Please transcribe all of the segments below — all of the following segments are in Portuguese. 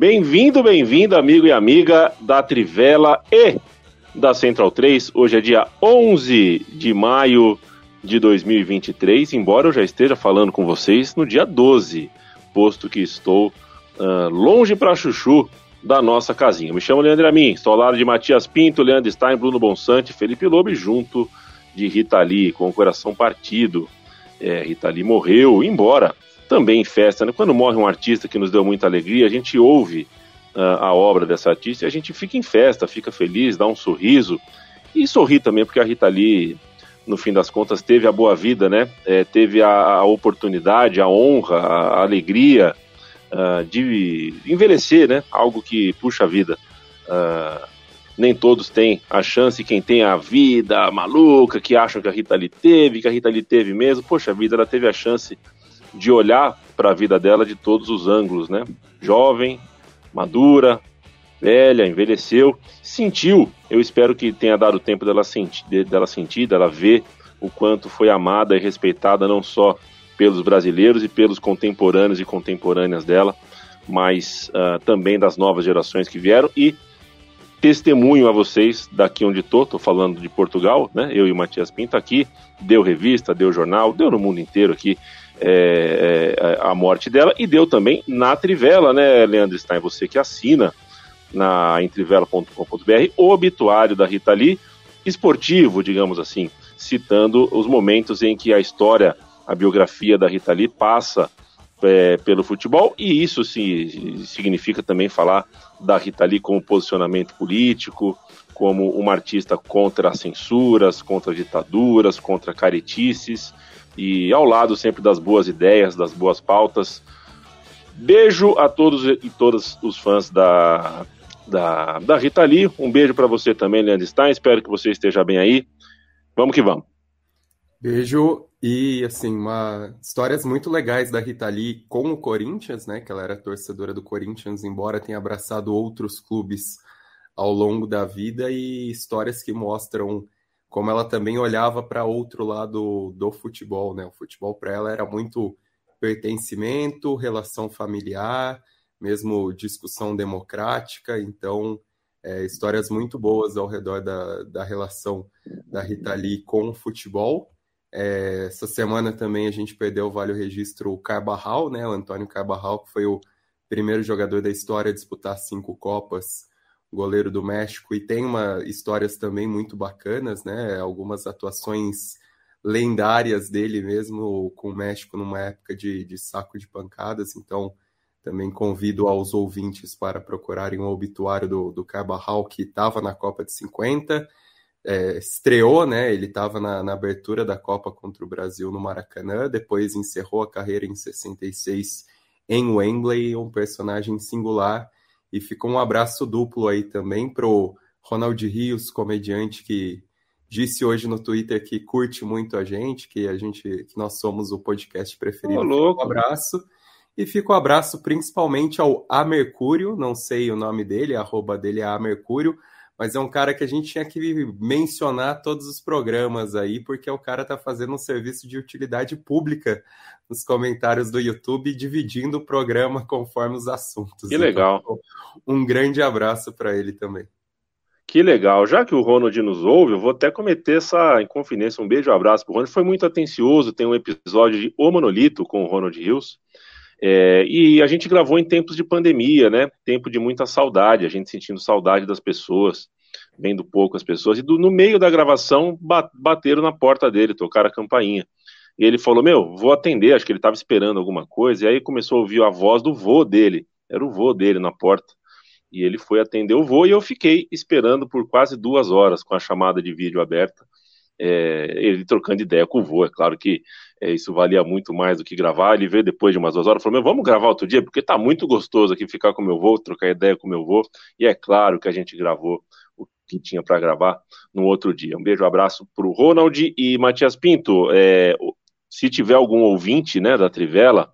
Bem-vindo, bem-vindo, amigo e amiga da Trivela e da Central 3. Hoje é dia 11 de maio de 2023, embora eu já esteja falando com vocês no dia 12, posto que estou uh, longe para chuchu da nossa casinha. Me chamo Leandro Amin, estou ao lado de Matias Pinto, Leandro Stein, Bruno Bonsante, Felipe Lobo junto de Rita Lee, com o coração partido. É, Rita Lee morreu, embora também em festa. Né? Quando morre um artista que nos deu muita alegria, a gente ouve uh, a obra dessa artista e a gente fica em festa, fica feliz, dá um sorriso e sorri também, porque a Rita Lee, no fim das contas, teve a boa vida, né? É, teve a, a, oportunidade, a honra, a, a alegria uh, de envelhecer, né? Algo que puxa a vida. Uh, nem todos têm a chance, quem tem a vida maluca, que acham que a Rita Lee teve, que a Rita Lee teve mesmo, poxa vida, ela teve a chance de olhar para a vida dela de todos os ângulos, né? Jovem, madura, velha, envelheceu, sentiu. Eu espero que tenha dado tempo dela sentir, dela sentir, dela ver o quanto foi amada e respeitada não só pelos brasileiros e pelos contemporâneos e contemporâneas dela, mas uh, também das novas gerações que vieram e testemunho a vocês daqui onde estou, estou falando de Portugal, né? Eu e o Matias Pinto aqui, deu revista, deu jornal, deu no mundo inteiro aqui é, é, a morte dela e deu também na Trivela, né, Leandro Stein? Você que assina na entrevela.com.br o obituário da Rita Lee, esportivo, digamos assim, citando os momentos em que a história, a biografia da Rita Lee passa é, pelo futebol, e isso sim, significa também falar da Rita Lee como posicionamento político, como uma artista contra as censuras, contra ditaduras, contra caretices, e ao lado sempre das boas ideias, das boas pautas. Beijo a todos e todas os fãs da, da, da Rita Lee. Um beijo para você também, Leandro Stein. Espero que você esteja bem aí. Vamos que vamos. Beijo e assim, uma histórias muito legais da Rita Lee com o Corinthians, né? Que ela era torcedora do Corinthians, embora tenha abraçado outros clubes ao longo da vida e histórias que mostram como ela também olhava para outro lado do futebol, né? O futebol para ela era muito pertencimento, relação familiar, mesmo discussão democrática. Então, é, histórias muito boas ao redor da, da relação da Rita Lee com o futebol. É, essa semana também a gente perdeu o Vale Registro Carbarral, né? O Antônio Carbarral, que foi o primeiro jogador da história a disputar cinco Copas goleiro do México, e tem uma histórias também muito bacanas, né? Algumas atuações lendárias dele mesmo com o México numa época de, de saco de pancadas, então também convido aos ouvintes para procurarem o obituário do, do Carvajal, que estava na Copa de 50, é, estreou, né? Ele estava na, na, abertura da Copa contra o Brasil no Maracanã, depois encerrou a carreira em 66 em Wembley, um personagem singular e ficou um abraço duplo aí também pro Ronald Rios, comediante que disse hoje no Twitter que curte muito a gente, que a gente, que nós somos o podcast preferido. Oh, um abraço. E fica um abraço principalmente ao A Mercúrio, não sei o nome dele, a arroba dele é A Mercúrio, mas é um cara que a gente tinha que mencionar todos os programas aí, porque o cara tá fazendo um serviço de utilidade pública nos comentários do YouTube, dividindo o programa conforme os assuntos. Que legal. Então, um grande abraço para ele também. Que legal. Já que o Ronald nos ouve, eu vou até cometer essa inconfidência. Um beijo, um abraço para o Ronald. Foi muito atencioso. Tem um episódio de O Monolito com o Ronald Hills. É, e a gente gravou em tempos de pandemia, né? Tempo de muita saudade, a gente sentindo saudade das pessoas, vendo pouco as pessoas. E do, no meio da gravação, bateram na porta dele, tocaram a campainha. E ele falou: Meu, vou atender, acho que ele estava esperando alguma coisa. E aí começou a ouvir a voz do vô dele, era o vô dele na porta. E ele foi atender o voo e eu fiquei esperando por quase duas horas com a chamada de vídeo aberta, é, ele trocando ideia com o voo. É claro que é, isso valia muito mais do que gravar. Ele veio depois de umas duas horas e falou: vamos gravar outro dia, porque tá muito gostoso aqui ficar com meu voo, trocar ideia com meu voo. E é claro que a gente gravou o que tinha para gravar no outro dia. Um beijo, um abraço para o Ronald e Matias Pinto. É, se tiver algum ouvinte né, da Trivela,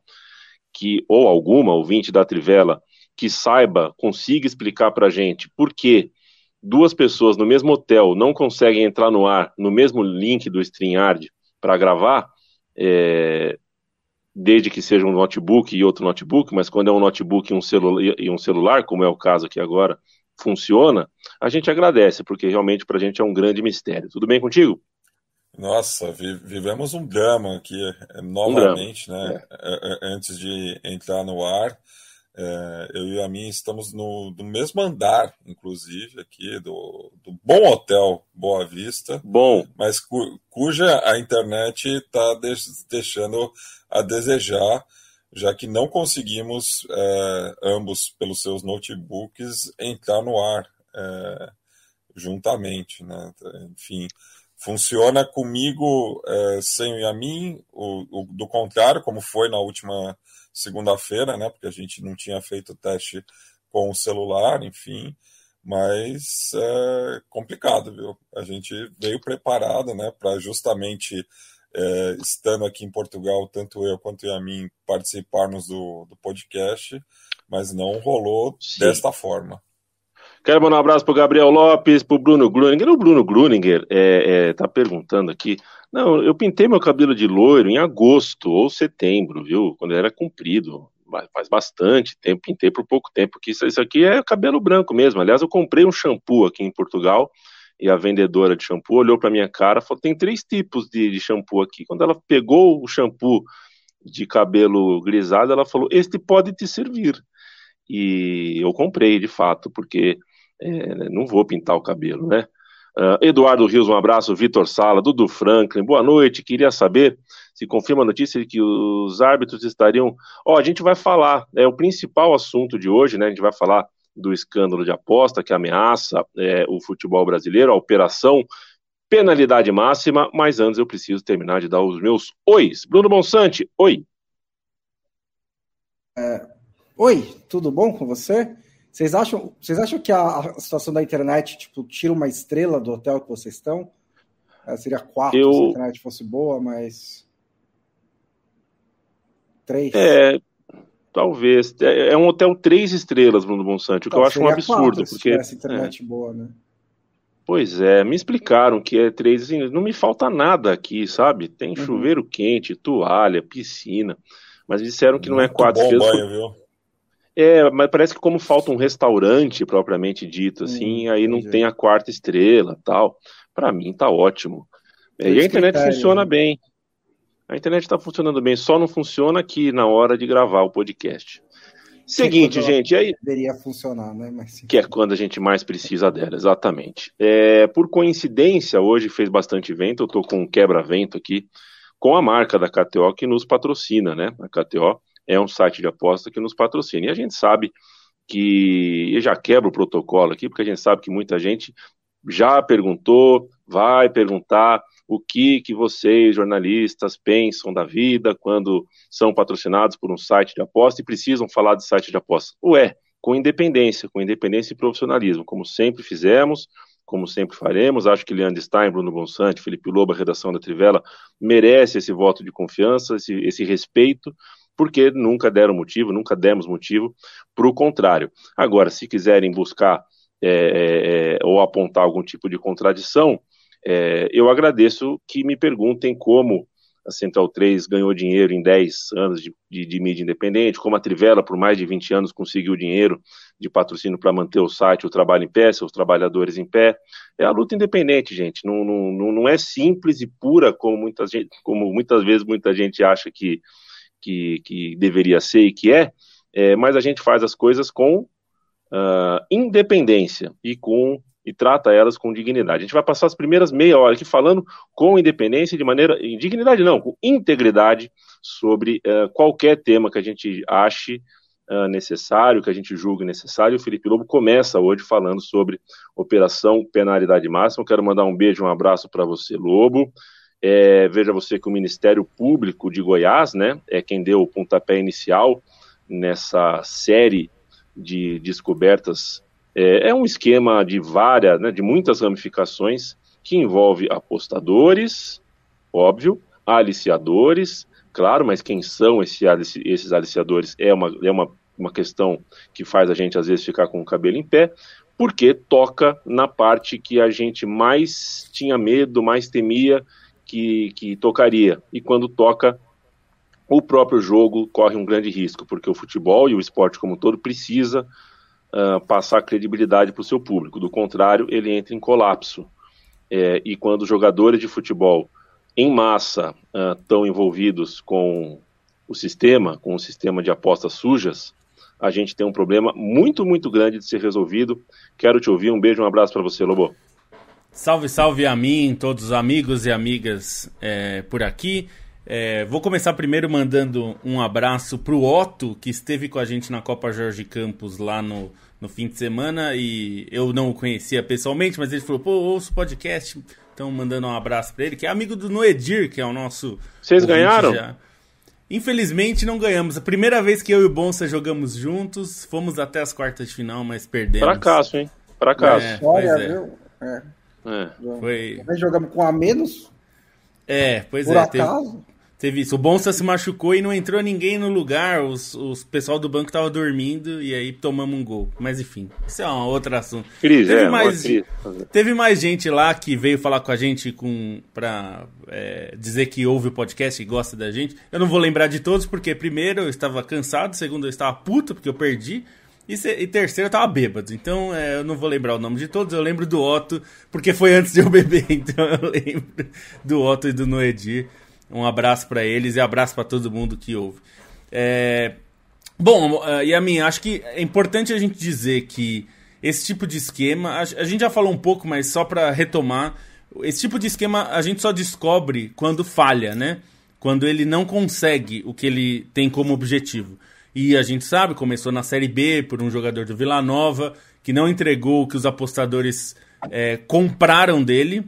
que, ou alguma ouvinte da Trivela, que saiba, consiga explicar para a gente por que duas pessoas no mesmo hotel não conseguem entrar no ar no mesmo link do StreamYard para gravar, é, desde que seja um notebook e outro notebook, mas quando é um notebook e um, celu e um celular, como é o caso aqui agora, funciona, a gente agradece, porque realmente para a gente é um grande mistério. Tudo bem contigo? Nossa, vi vivemos um drama aqui novamente, um drama. né? É. é. É, antes de entrar no ar. É, eu e a minha estamos no, no mesmo andar, inclusive, aqui, do, do bom hotel Boa Vista. Bom. Mas cu, cuja a internet está deixando a desejar, já que não conseguimos, é, ambos, pelos seus notebooks, entrar no ar é, juntamente. Né? Enfim, funciona comigo é, sem o Yamin, o, o, do contrário, como foi na última segunda-feira, né? Porque a gente não tinha feito o teste com o celular, enfim. Mas é complicado, viu? A gente veio preparado, né? Para justamente é, estando aqui em Portugal, tanto eu quanto a mim participarmos do, do podcast, mas não rolou Sim. desta forma. Quero mandar um abraço para o Gabriel Lopes, para o Bruno Gruninger. O Bruno Gruninger é, é, tá perguntando aqui não, eu pintei meu cabelo de loiro em agosto ou setembro, viu? Quando era comprido. Faz bastante tempo, pintei por pouco tempo. Que isso, aqui é cabelo branco mesmo. Aliás, eu comprei um shampoo aqui em Portugal e a vendedora de shampoo olhou para minha cara e falou: tem três tipos de, de shampoo aqui. Quando ela pegou o shampoo de cabelo grisado, ela falou: Este pode te servir. E eu comprei, de fato, porque é, não vou pintar o cabelo, né? Uh, Eduardo Rios, um abraço. Vitor Sala, Dudu Franklin, boa noite. Queria saber se confirma a notícia de que os árbitros estariam. Ó, oh, a gente vai falar, é o principal assunto de hoje, né? A gente vai falar do escândalo de aposta que ameaça é, o futebol brasileiro, a operação penalidade máxima. Mas antes eu preciso terminar de dar os meus ois. Bruno Bonsante, oi. É, oi, tudo bom com você? Vocês acham, vocês acham que a, a, situação da internet tipo, tira uma estrela do hotel que vocês estão? É, seria quatro eu... se a internet fosse boa, mas. Três. É, talvez. É, é um hotel três estrelas, Bruno Bonsante, o que eu acho um absurdo. Quatro, porque se internet é. boa, né? Pois é, me explicaram que é três, assim, não me falta nada aqui, sabe? Tem uhum. chuveiro quente, toalha, piscina, mas disseram que não é quatro estrelas. Banho, viu? É, mas parece que como falta um restaurante propriamente dito, assim, hum, aí não tem a quarta estrela tal. Para mim tá ótimo. É, e a internet critério, funciona né? bem. A internet está funcionando bem, só não funciona aqui na hora de gravar o podcast. Seguinte, gente, aí. Deveria funcionar, né? Mas... Que é quando a gente mais precisa dela, exatamente. É, por coincidência, hoje fez bastante vento, eu tô com um quebra-vento aqui, com a marca da KTO que nos patrocina, né? A KTO é um site de aposta que nos patrocina. E a gente sabe que, e já quebra o protocolo aqui, porque a gente sabe que muita gente já perguntou, vai perguntar o que que vocês, jornalistas, pensam da vida quando são patrocinados por um site de aposta e precisam falar de site de aposta. Ué, com independência, com independência e profissionalismo, como sempre fizemos, como sempre faremos. Acho que Leandro Stein, Bruno Bonsante, Felipe Lobo, a redação da Trivela, merece esse voto de confiança, esse, esse respeito, porque nunca deram motivo, nunca demos motivo para o contrário. Agora, se quiserem buscar é, é, é, ou apontar algum tipo de contradição, é, eu agradeço que me perguntem como a Central 3 ganhou dinheiro em 10 anos de, de, de, mídia independente, como a Trivela, por mais de 20 anos, conseguiu dinheiro de patrocínio para manter o site, o trabalho em pé, seus trabalhadores em pé. É a luta independente, gente. Não, não, não é simples e pura como muitas, gente, como muitas vezes muita gente acha que, que, que deveria ser e que é, é, mas a gente faz as coisas com uh, independência e com e trata elas com dignidade. A gente vai passar as primeiras meia hora aqui falando com independência, de maneira. dignidade não, com integridade sobre uh, qualquer tema que a gente ache uh, necessário, que a gente julgue necessário. O Felipe Lobo começa hoje falando sobre operação penalidade máxima. Eu quero mandar um beijo, um abraço para você, Lobo. É, veja você que o Ministério Público de Goiás, né, é quem deu o pontapé inicial nessa série de descobertas. É, é um esquema de várias, né, de muitas ramificações que envolve apostadores, óbvio, aliciadores, claro, mas quem são esse, esses aliciadores é uma, é uma, uma questão que faz a gente às vezes ficar com o cabelo em pé, porque toca na parte que a gente mais tinha medo, mais temia que, que tocaria. E quando toca, o próprio jogo corre um grande risco, porque o futebol e o esporte como um todo precisa uh, passar credibilidade para o seu público. Do contrário, ele entra em colapso. É, e quando jogadores de futebol em massa estão uh, envolvidos com o sistema, com o sistema de apostas sujas, a gente tem um problema muito, muito grande de ser resolvido. Quero te ouvir. Um beijo, um abraço para você, Lobo. Salve, salve a mim, todos os amigos e amigas é, por aqui. É, vou começar primeiro mandando um abraço pro Otto, que esteve com a gente na Copa Jorge Campos lá no, no fim de semana e eu não o conhecia pessoalmente, mas ele falou, pô, ouço podcast, então mandando um abraço para ele, que é amigo do Noedir, que é o nosso... Vocês ganharam? Já. Infelizmente não ganhamos. A primeira vez que eu e o Bonsa jogamos juntos, fomos até as quartas de final, mas perdemos. Fracasso, hein? Fracasso. É, Olha, é. viu? É. É. Foi... Nós jogamos com a menos. É, pois por é. Acaso. Teve, teve isso. O Bonsa se machucou e não entrou ninguém no lugar. Os, os pessoal do banco tava dormindo e aí tomamos um gol. Mas enfim, isso é um outro assunto. Cris, teve, é, mais, crise. teve mais gente lá que veio falar com a gente com, pra é, dizer que ouve o podcast e gosta da gente. Eu não vou lembrar de todos, porque primeiro eu estava cansado, segundo eu estava puto, porque eu perdi. E, se, e, terceiro, eu tava bêbado. Então, é, eu não vou lembrar o nome de todos. Eu lembro do Otto, porque foi antes de eu beber. Então, eu lembro do Otto e do Noedir. Um abraço para eles e abraço para todo mundo que ouve. É, bom, e a mim, acho que é importante a gente dizer que esse tipo de esquema, a, a gente já falou um pouco, mas só para retomar, esse tipo de esquema a gente só descobre quando falha, né? Quando ele não consegue o que ele tem como objetivo. E a gente sabe, começou na Série B por um jogador do Vila Nova, que não entregou o que os apostadores é, compraram dele.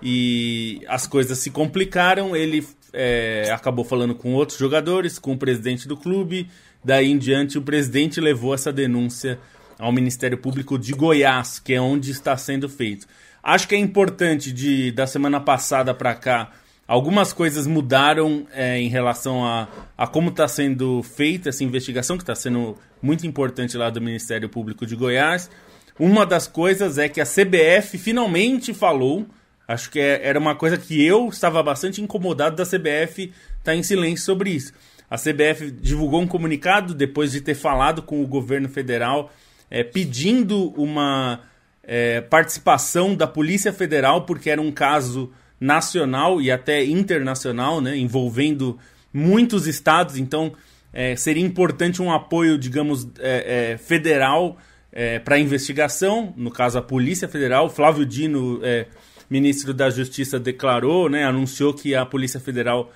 E as coisas se complicaram. Ele é, acabou falando com outros jogadores, com o presidente do clube. Daí em diante, o presidente levou essa denúncia ao Ministério Público de Goiás, que é onde está sendo feito. Acho que é importante de da semana passada para cá Algumas coisas mudaram é, em relação a, a como está sendo feita essa investigação, que está sendo muito importante lá do Ministério Público de Goiás. Uma das coisas é que a CBF finalmente falou. Acho que é, era uma coisa que eu estava bastante incomodado da CBF estar tá em silêncio sobre isso. A CBF divulgou um comunicado depois de ter falado com o governo federal, é, pedindo uma é, participação da Polícia Federal, porque era um caso nacional e até internacional, né, envolvendo muitos estados. Então, é, seria importante um apoio, digamos, é, é, federal é, para investigação. No caso, a Polícia Federal. Flávio Dino, é, ministro da Justiça, declarou, né, anunciou que a Polícia Federal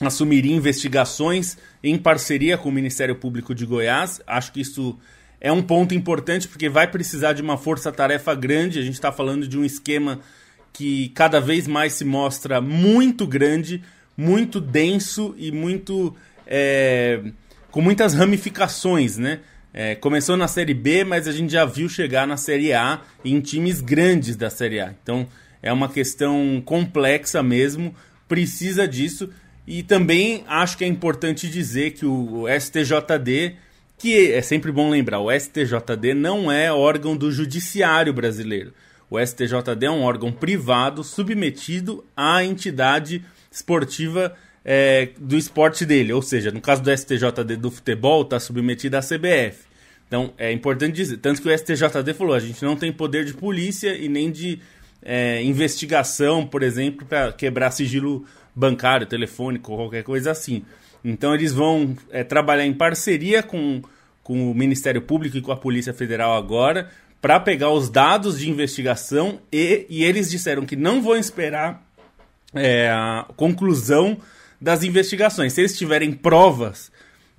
assumiria investigações em parceria com o Ministério Público de Goiás. Acho que isso é um ponto importante porque vai precisar de uma força-tarefa grande. A gente está falando de um esquema que cada vez mais se mostra muito grande, muito denso e muito. É, com muitas ramificações, né? É, começou na Série B, mas a gente já viu chegar na Série A em times grandes da Série A. Então é uma questão complexa mesmo, precisa disso. E também acho que é importante dizer que o STJD, que é sempre bom lembrar, o STJD não é órgão do judiciário brasileiro. O STJD é um órgão privado submetido à entidade esportiva é, do esporte dele. Ou seja, no caso do STJD do futebol, está submetido à CBF. Então é importante dizer. Tanto que o STJD falou: a gente não tem poder de polícia e nem de é, investigação, por exemplo, para quebrar sigilo bancário, telefônico, qualquer coisa assim. Então eles vão é, trabalhar em parceria com, com o Ministério Público e com a Polícia Federal agora para pegar os dados de investigação e, e eles disseram que não vão esperar é, a conclusão das investigações. Se eles tiverem provas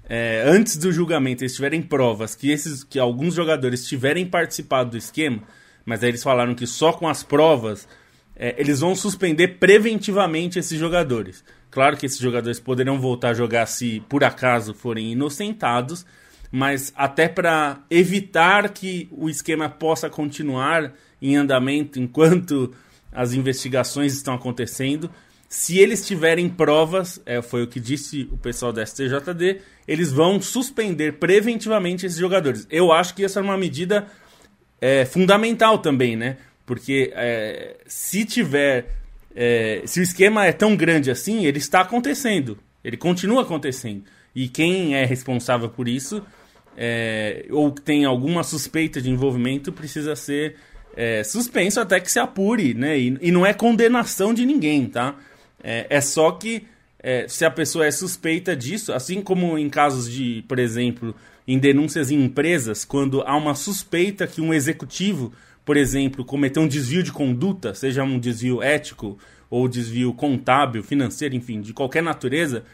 é, antes do julgamento eles tiverem provas que, esses, que alguns jogadores tiverem participado do esquema, mas aí eles falaram que só com as provas é, eles vão suspender preventivamente esses jogadores. Claro que esses jogadores poderão voltar a jogar se por acaso forem inocentados, mas até para evitar que o esquema possa continuar em andamento enquanto as investigações estão acontecendo, se eles tiverem provas, é, foi o que disse o pessoal da STJD, eles vão suspender preventivamente esses jogadores. Eu acho que essa é uma medida é, fundamental também, né? Porque é, se tiver. É, se o esquema é tão grande assim, ele está acontecendo. Ele continua acontecendo. E quem é responsável por isso, é, ou tem alguma suspeita de envolvimento, precisa ser é, suspenso até que se apure, né? E, e, não é condenação de ninguém, tá? É, é só que é, se a pessoa é suspeita disso, assim como em casos de, por exemplo, em denúncias em empresas, quando há uma suspeita que um executivo por exemplo, cometer um desvio de conduta, seja um desvio ético ou desvio contábil, financeiro, enfim, de qualquer natureza,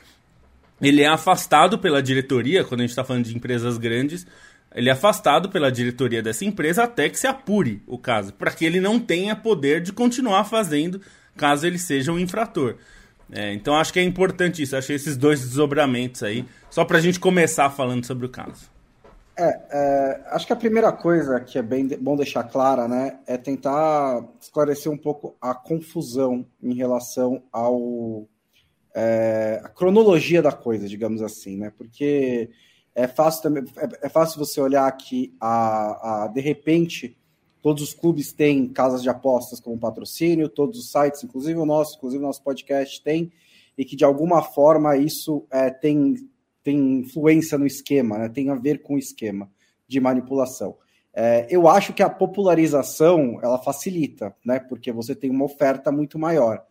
ele é afastado pela diretoria, quando a gente está falando de empresas grandes, ele é afastado pela diretoria dessa empresa até que se apure o caso, para que ele não tenha poder de continuar fazendo caso ele seja um infrator. É, então acho que é importante isso, achei esses dois desdobramentos aí, só para a gente começar falando sobre o caso. É, é, acho que a primeira coisa que é bem bom deixar clara, né, é tentar esclarecer um pouco a confusão em relação ao é, a cronologia da coisa, digamos assim, né? Porque é fácil também, é, é fácil você olhar que a, a, de repente todos os clubes têm casas de apostas como patrocínio, todos os sites, inclusive o nosso, inclusive o nosso podcast tem, e que de alguma forma isso é, tem tem influência no esquema, né? tem a ver com o esquema de manipulação. É, eu acho que a popularização ela facilita, né? Porque você tem uma oferta muito maior.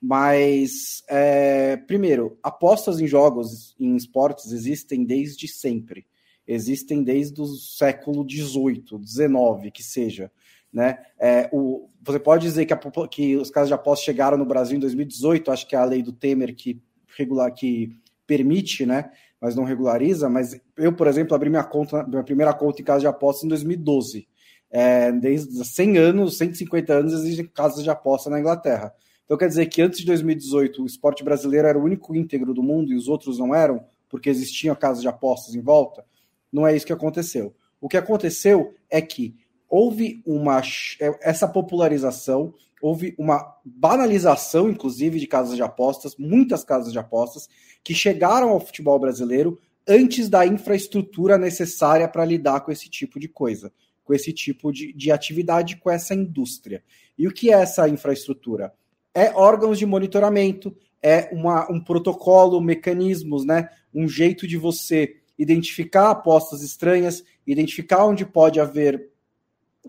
Mas, é, primeiro, apostas em jogos, em esportes, existem desde sempre. Existem desde o século XVIII, XIX, que seja. Né? É, o, você pode dizer que, a, que os casos de apostas chegaram no Brasil em 2018, acho que é a lei do Temer que, regular, que permite, né? mas não regulariza. Mas eu, por exemplo, abri minha conta, minha primeira conta em casa de apostas em 2012. É, desde 100 anos, 150 anos, existem casas de aposta na Inglaterra. Então quer dizer que antes de 2018 o esporte brasileiro era o único íntegro do mundo e os outros não eram, porque existiam casas de apostas em volta? Não é isso que aconteceu. O que aconteceu é que houve uma essa popularização, houve uma banalização, inclusive, de casas de apostas, muitas casas de apostas, que chegaram ao futebol brasileiro antes da infraestrutura necessária para lidar com esse tipo de coisa, com esse tipo de, de atividade, com essa indústria. E o que é essa infraestrutura? É órgãos de monitoramento, é uma, um protocolo, mecanismos, né? um jeito de você identificar apostas estranhas, identificar onde pode haver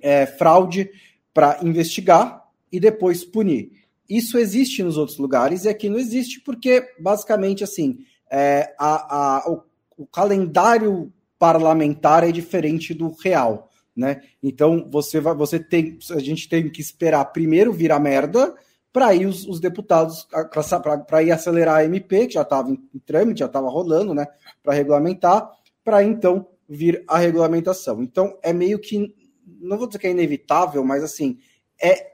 é, fraude para investigar e depois punir. Isso existe nos outros lugares e aqui não existe porque, basicamente, assim, é, a, a, o, o, calendário parlamentar é diferente do real, né? Então você vai, você tem, a gente tem que esperar primeiro virar merda para ir os, os deputados para ir acelerar a MP que já estava em, em trâmite, já estava rolando, né? Para regulamentar, para então vir a regulamentação. Então é meio que não vou dizer que é inevitável, mas assim é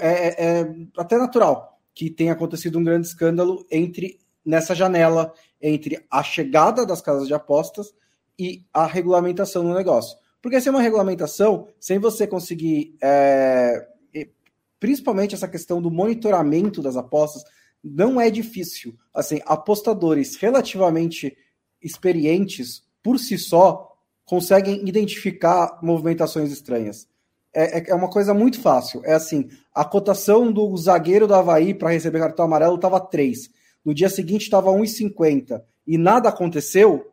é, é, é até natural que tenha acontecido um grande escândalo entre nessa janela entre a chegada das casas de apostas e a regulamentação do negócio. Porque sem uma regulamentação, sem você conseguir, é, principalmente essa questão do monitoramento das apostas, não é difícil. Assim, apostadores relativamente experientes, por si só, conseguem identificar movimentações estranhas é, é, é uma coisa muito fácil. É assim: a cotação do zagueiro do Havaí para receber cartão amarelo estava 3. No dia seguinte estava 1,50 e nada aconteceu.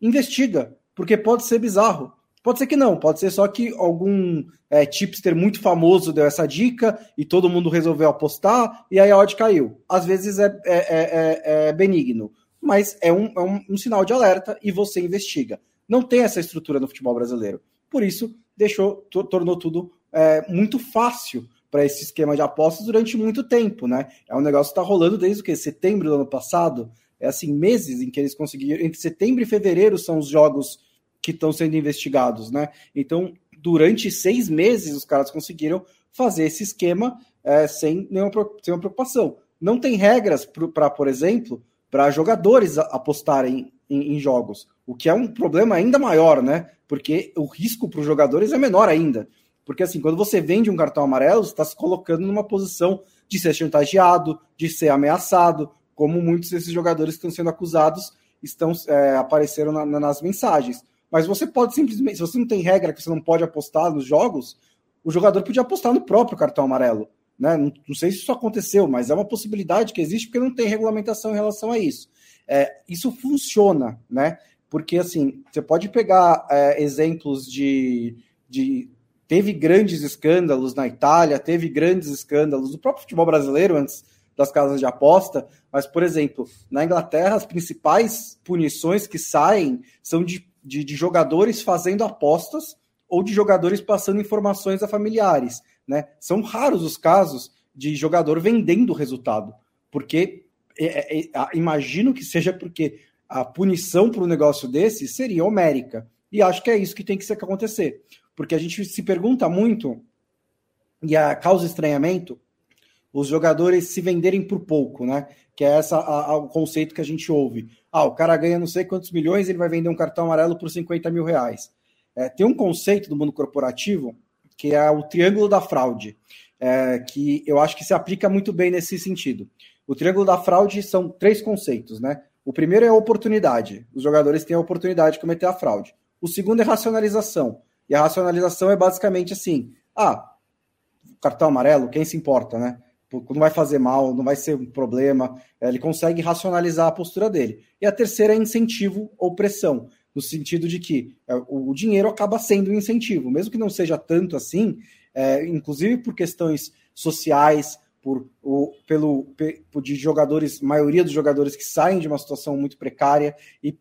Investiga, porque pode ser bizarro. Pode ser que não, pode ser só que algum é, tipster muito famoso deu essa dica e todo mundo resolveu apostar e aí a odd caiu. Às vezes é, é, é, é, é benigno, mas é, um, é um, um sinal de alerta e você investiga. Não tem essa estrutura no futebol brasileiro. Por isso, deixou, tornou tudo é, muito fácil para esse esquema de apostas durante muito tempo, né? É um negócio que está rolando desde o que? Setembro do ano passado, É assim, meses em que eles conseguiram. Entre setembro e fevereiro são os jogos que estão sendo investigados, né? Então, durante seis meses, os caras conseguiram fazer esse esquema é, sem nenhuma sem uma preocupação. Não tem regras para, por exemplo, para jogadores apostarem em, em, jogos, o que é um problema ainda maior, né? Porque o risco para os jogadores é menor ainda. Porque assim, quando você vende um cartão amarelo, você está se colocando numa posição de ser chantageado, de ser ameaçado, como muitos desses jogadores que estão sendo acusados estão é, apareceram na, na, nas mensagens. Mas você pode simplesmente, se você não tem regra que você não pode apostar nos jogos, o jogador podia apostar no próprio cartão amarelo. Né? Não, não, sei se isso aconteceu, mas é uma possibilidade que existe porque não tem regulamentação em relação a isso. É, isso funciona, né? Porque assim, você pode pegar é, exemplos de, de. Teve grandes escândalos na Itália, teve grandes escândalos no próprio futebol brasileiro antes das casas de aposta, mas, por exemplo, na Inglaterra, as principais punições que saem são de, de, de jogadores fazendo apostas ou de jogadores passando informações a familiares. Né? São raros os casos de jogador vendendo o resultado, porque é, é, é imagino que seja porque a punição para um negócio desse seria homérica. E acho que é isso que tem que acontecer. Porque a gente se pergunta muito, e a causa estranhamento, os jogadores se venderem por pouco, né? Que é essa a, a, o conceito que a gente ouve. Ah, o cara ganha não sei quantos milhões, ele vai vender um cartão amarelo por 50 mil reais. É, tem um conceito do mundo corporativo que é o triângulo da fraude, é, que eu acho que se aplica muito bem nesse sentido. O triângulo da fraude são três conceitos, né? O primeiro é a oportunidade. Os jogadores têm a oportunidade de cometer a fraude. O segundo é racionalização. E a racionalização é basicamente assim: ah, cartão amarelo, quem se importa, né? Não vai fazer mal, não vai ser um problema. Ele consegue racionalizar a postura dele. E a terceira é incentivo ou pressão no sentido de que é, o dinheiro acaba sendo um incentivo, mesmo que não seja tanto assim, é, inclusive por questões sociais, por o, pelo de jogadores, maioria dos jogadores que saem de uma situação muito precária e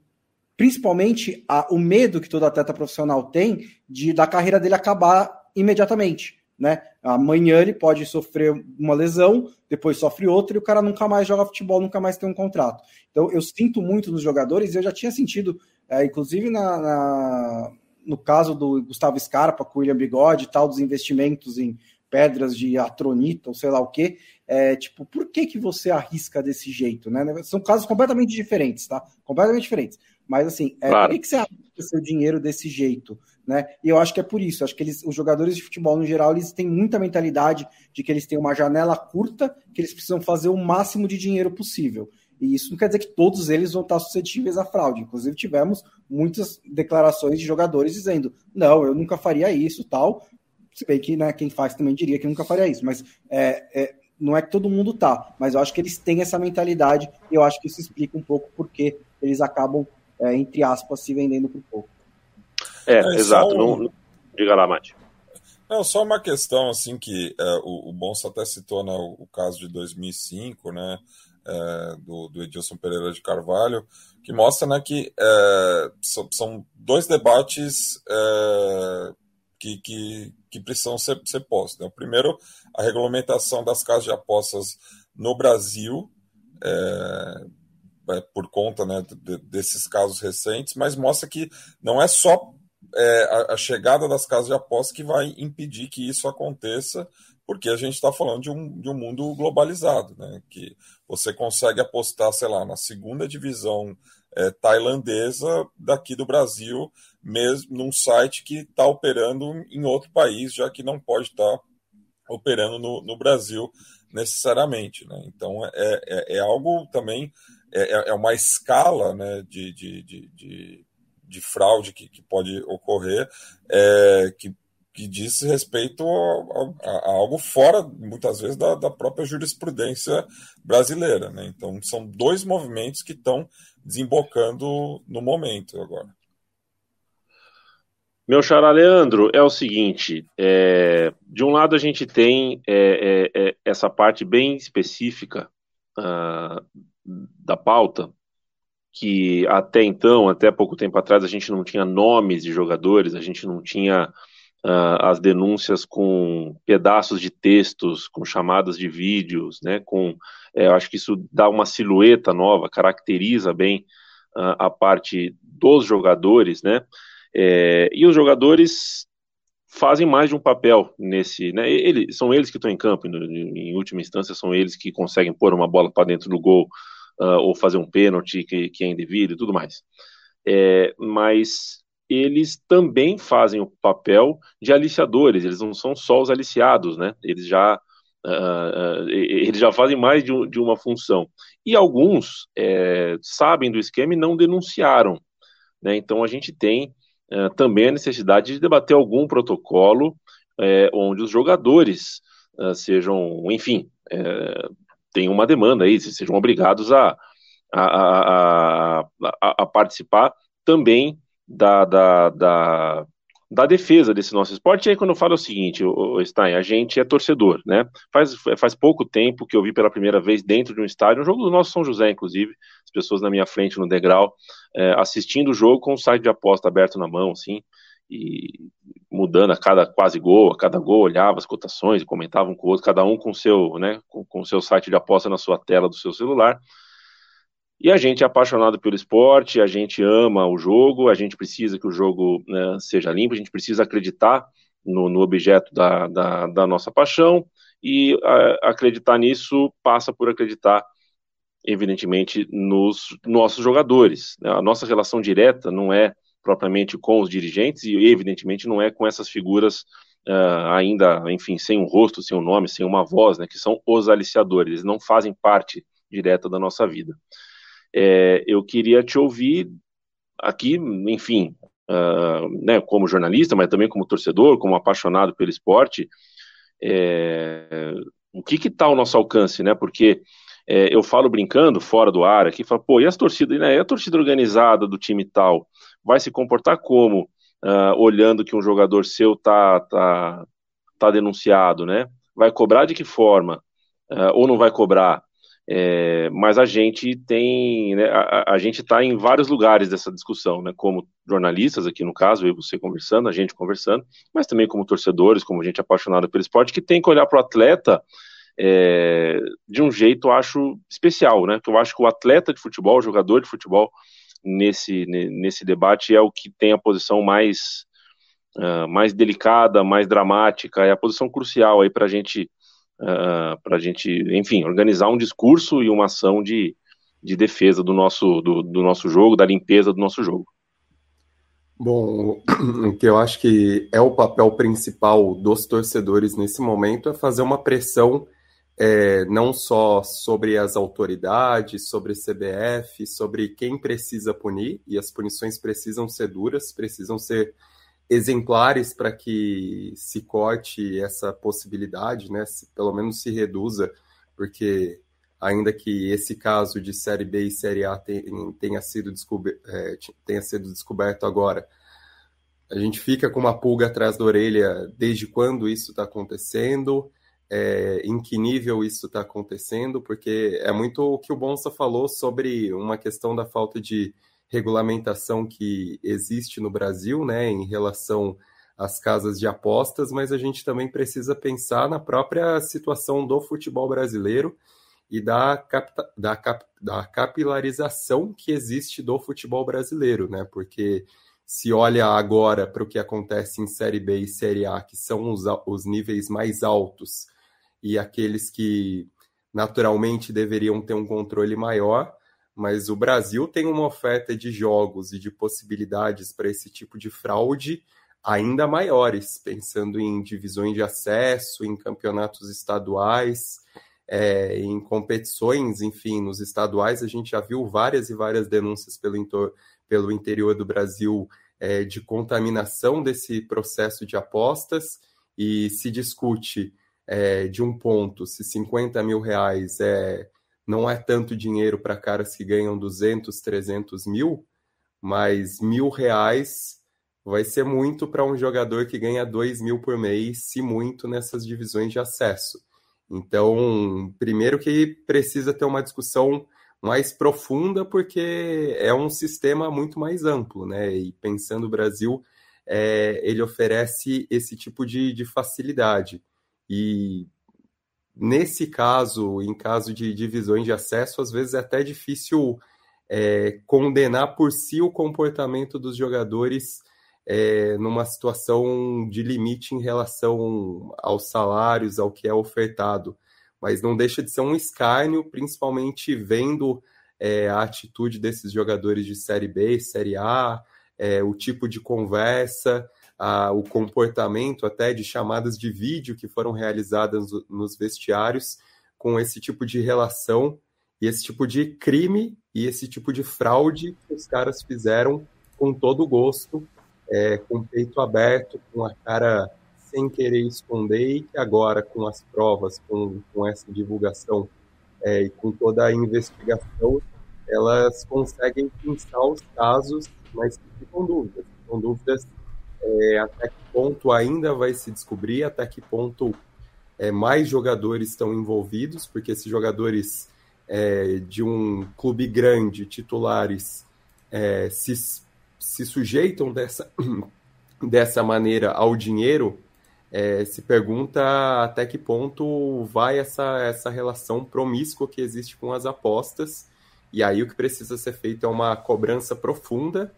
principalmente a, o medo que todo atleta profissional tem de da carreira dele acabar imediatamente. Né? Amanhã ele pode sofrer uma lesão, depois sofre outra e o cara nunca mais joga futebol, nunca mais tem um contrato. Então eu sinto muito nos jogadores, eu já tinha sentido é, inclusive na, na, no caso do Gustavo Scarpa com o William Bigode e tal, dos investimentos em pedras de atronita ou sei lá o que, é, tipo, por que que você arrisca desse jeito, né? São casos completamente diferentes, tá? Completamente diferentes. Mas assim, é, claro. por que, que você arrisca seu dinheiro desse jeito, né? E eu acho que é por isso, acho que eles, os jogadores de futebol no geral, eles têm muita mentalidade de que eles têm uma janela curta, que eles precisam fazer o máximo de dinheiro possível. E isso não quer dizer que todos eles vão estar suscetíveis à fraude. Inclusive, tivemos muitas declarações de jogadores dizendo: não, eu nunca faria isso, tal. Se bem que né, quem faz também diria que nunca faria isso, mas é, é, não é que todo mundo tá. Mas eu acho que eles têm essa mentalidade e eu acho que isso explica um pouco porque eles acabam, é, entre aspas, se vendendo por pouco. É, é exato. Um... Não... Diga lá, Mate. Não, só uma questão assim que é, o, o Bonsa até citou né, o, o caso de 2005, né? é, do, do, Edilson Pereira de Carvalho, que mostra né, que é, são, são, dois debates é, que, que, que, precisam ser, ser postos. Né? O primeiro, a regulamentação das casas de apostas no Brasil, é, por conta né, de, desses casos recentes, mas mostra que não é só é, a, a, chegada das casas de apostas que vai impedir que isso aconteça, porque a gente está falando de um, de um mundo globalizado, né? Que você consegue apostar, sei lá, na segunda divisão é, tailandesa daqui do Brasil, mesmo num site que está operando em outro país, já que não pode estar tá operando no, no Brasil necessariamente, né? Então é, é, é algo também é, é, é uma escala, né? de, de, de, de de fraude que, que pode ocorrer, é, que que diz respeito a, a, a, algo fora, muitas vezes, da, da, própria jurisprudência brasileira. Né? Então, são dois movimentos que estão desembocando no momento agora. Meu xará Leandro, é o seguinte: é, de um lado a gente tem é, é, é essa parte bem específica uh, da pauta, que até então, até pouco tempo atrás, a gente não tinha nomes de jogadores, a gente não tinha uh, as denúncias com pedaços de textos, com chamadas de vídeos, né? Com, é, acho que isso dá uma silhueta nova, caracteriza bem uh, a parte dos jogadores, né? É, e os jogadores fazem mais de um papel nesse, né? São eles que estão em campo, em última instância, são eles que conseguem pôr uma bola para dentro do gol uh, ou fazer um pênalti que, que é indevido e tudo mais. É, mas eles também fazem o papel de aliciadores, eles não são só os aliciados, né? Eles já, uh, uh, eles já fazem mais de, um, de, uma função. E alguns é, sabem do esquema e não denunciaram. Né? Então a gente tem uh, também a necessidade de debater algum protocolo é, onde os jogadores sejam, enfim, é, tenham uma demanda aí, sejam obrigados a, a, a, a, participar também da, da, da, da defesa desse nosso esporte. E aí, quando eu falo o seguinte, o, Stein, a gente é torcedor, né? Faz, faz pouco tempo que eu vi pela primeira vez dentro de um estádio, um jogo do nosso São José, inclusive, as pessoas na minha frente no degrau, é, assistindo o jogo com o site de aposta aberto na mão, assim, e mudando a cada quase gol, a cada gol olhava as cotações e comentavam com o outro, cada um com seu, né, com, com seu site de aposta na sua tela do seu celular. E a gente é apaixonado pelo esporte, a gente ama o jogo, a gente precisa que o jogo né, seja limpo, a gente precisa acreditar no, no objeto da, da, da, nossa paixão, e a, acreditar nisso passa por acreditar, evidentemente, nos nossos jogadores. A nossa relação direta não é propriamente com os dirigentes, e evidentemente não é com essas figuras uh, ainda, enfim, sem um rosto, sem um nome, sem uma voz, né, que são os aliciadores, eles não fazem parte direta da nossa vida. É, eu queria te ouvir aqui, enfim, uh, né, como jornalista, mas também como torcedor, como apaixonado pelo esporte, é, o que está ao nosso alcance, né? Porque é, eu falo brincando fora do ar aqui, falo, pô, e as torcidas, né? E a torcida organizada do time tal vai se comportar como, uh, olhando que um jogador seu tá, tá, tá denunciado, né? Vai cobrar de que forma? Uh, ou não vai cobrar? É, mas a gente tem, né, a, a, gente está em vários lugares dessa discussão, né, como jornalistas aqui no caso, eu e você conversando, a gente conversando, mas também como torcedores, como gente apaixonada pelo esporte, que tem que olhar para o atleta é, de um jeito, acho, especial, né, que eu acho que o atleta de futebol, o jogador de futebol, nesse, nesse debate é o que tem a posição mais, uh, mais delicada, mais dramática, é a posição crucial aí para gente uh, ah, a gente, enfim, organizar um discurso e uma ação de, de defesa do nosso, do, do nosso jogo, da limpeza do nosso jogo. Bom, o que eu acho que é o papel principal dos torcedores nesse momento é fazer uma pressão é, não só sobre as autoridades, sobre CBF, sobre quem precisa punir, e as punições precisam ser duras, precisam ser exemplares para que se corte essa possibilidade, né? Se, pelo menos se reduza, porque ainda que esse caso de Série B e Série A tenha sido, descober, é, tenha sido descoberto agora, a gente fica com uma pulga atrás da orelha desde quando isso está acontecendo, é, em que nível isso está acontecendo, porque é muito o que o Bonsa falou sobre uma questão da falta de regulamentação que existe no Brasil, né, em relação às casas de apostas, mas a gente também precisa pensar na própria situação do futebol brasileiro e da, capta, da, cap, da capilarização que existe do futebol brasileiro, né? Porque se olha agora para o que acontece em Série B e Série A, que são os, os níveis mais altos e aqueles que naturalmente deveriam ter um controle maior, mas o Brasil tem uma oferta de jogos e de possibilidades para esse tipo de fraude ainda maiores, pensando em divisões de acesso, em campeonatos estaduais, é, em competições, enfim, nos estaduais a gente já viu várias e várias denúncias pelo, pelo interior do Brasil é, de contaminação desse processo de apostas e se discute é, de um ponto se 50 mil reais é não é tanto dinheiro para caras que ganham 200, 300 mil, mas mil reais vai ser muito para um jogador que ganha 2 mil por mês, se muito nessas divisões de acesso. Então, primeiro que precisa ter uma discussão mais profunda, porque é um sistema muito mais amplo, né? E pensando o Brasil, é, ele oferece esse tipo de, de facilidade. E nesse caso, em caso de divisões de acesso, às vezes é até difícil é, condenar por si o comportamento dos jogadores é, numa situação de limite em relação aos salários, ao que é ofertado. Mas não deixa de ser um escárnio, principalmente vendo é, a atitude desses jogadores de Série B, Série A, é, o tipo de conversa, a, o comportamento até de chamadas de vídeo que foram realizadas nos vestiários com esse tipo de relação e esse tipo de crime e esse tipo de fraude que os caras fizeram com todo gosto, é, com o peito aberto, com a cara sem querer esconder e que agora com as provas, com, com essa divulgação é, e com toda a investigação, elas conseguem pensar os casos, mas ficam dúvidas. Ficam dúvidas é, até que ponto ainda vai se descobrir, até que ponto é, mais jogadores estão envolvidos, porque esses jogadores é, de um clube grande, titulares, é, se, se sujeitam dessa, dessa maneira ao dinheiro, é, se pergunta até que ponto vai essa, essa relação promíscua que existe com as apostas. E aí o que precisa ser feito é uma cobrança profunda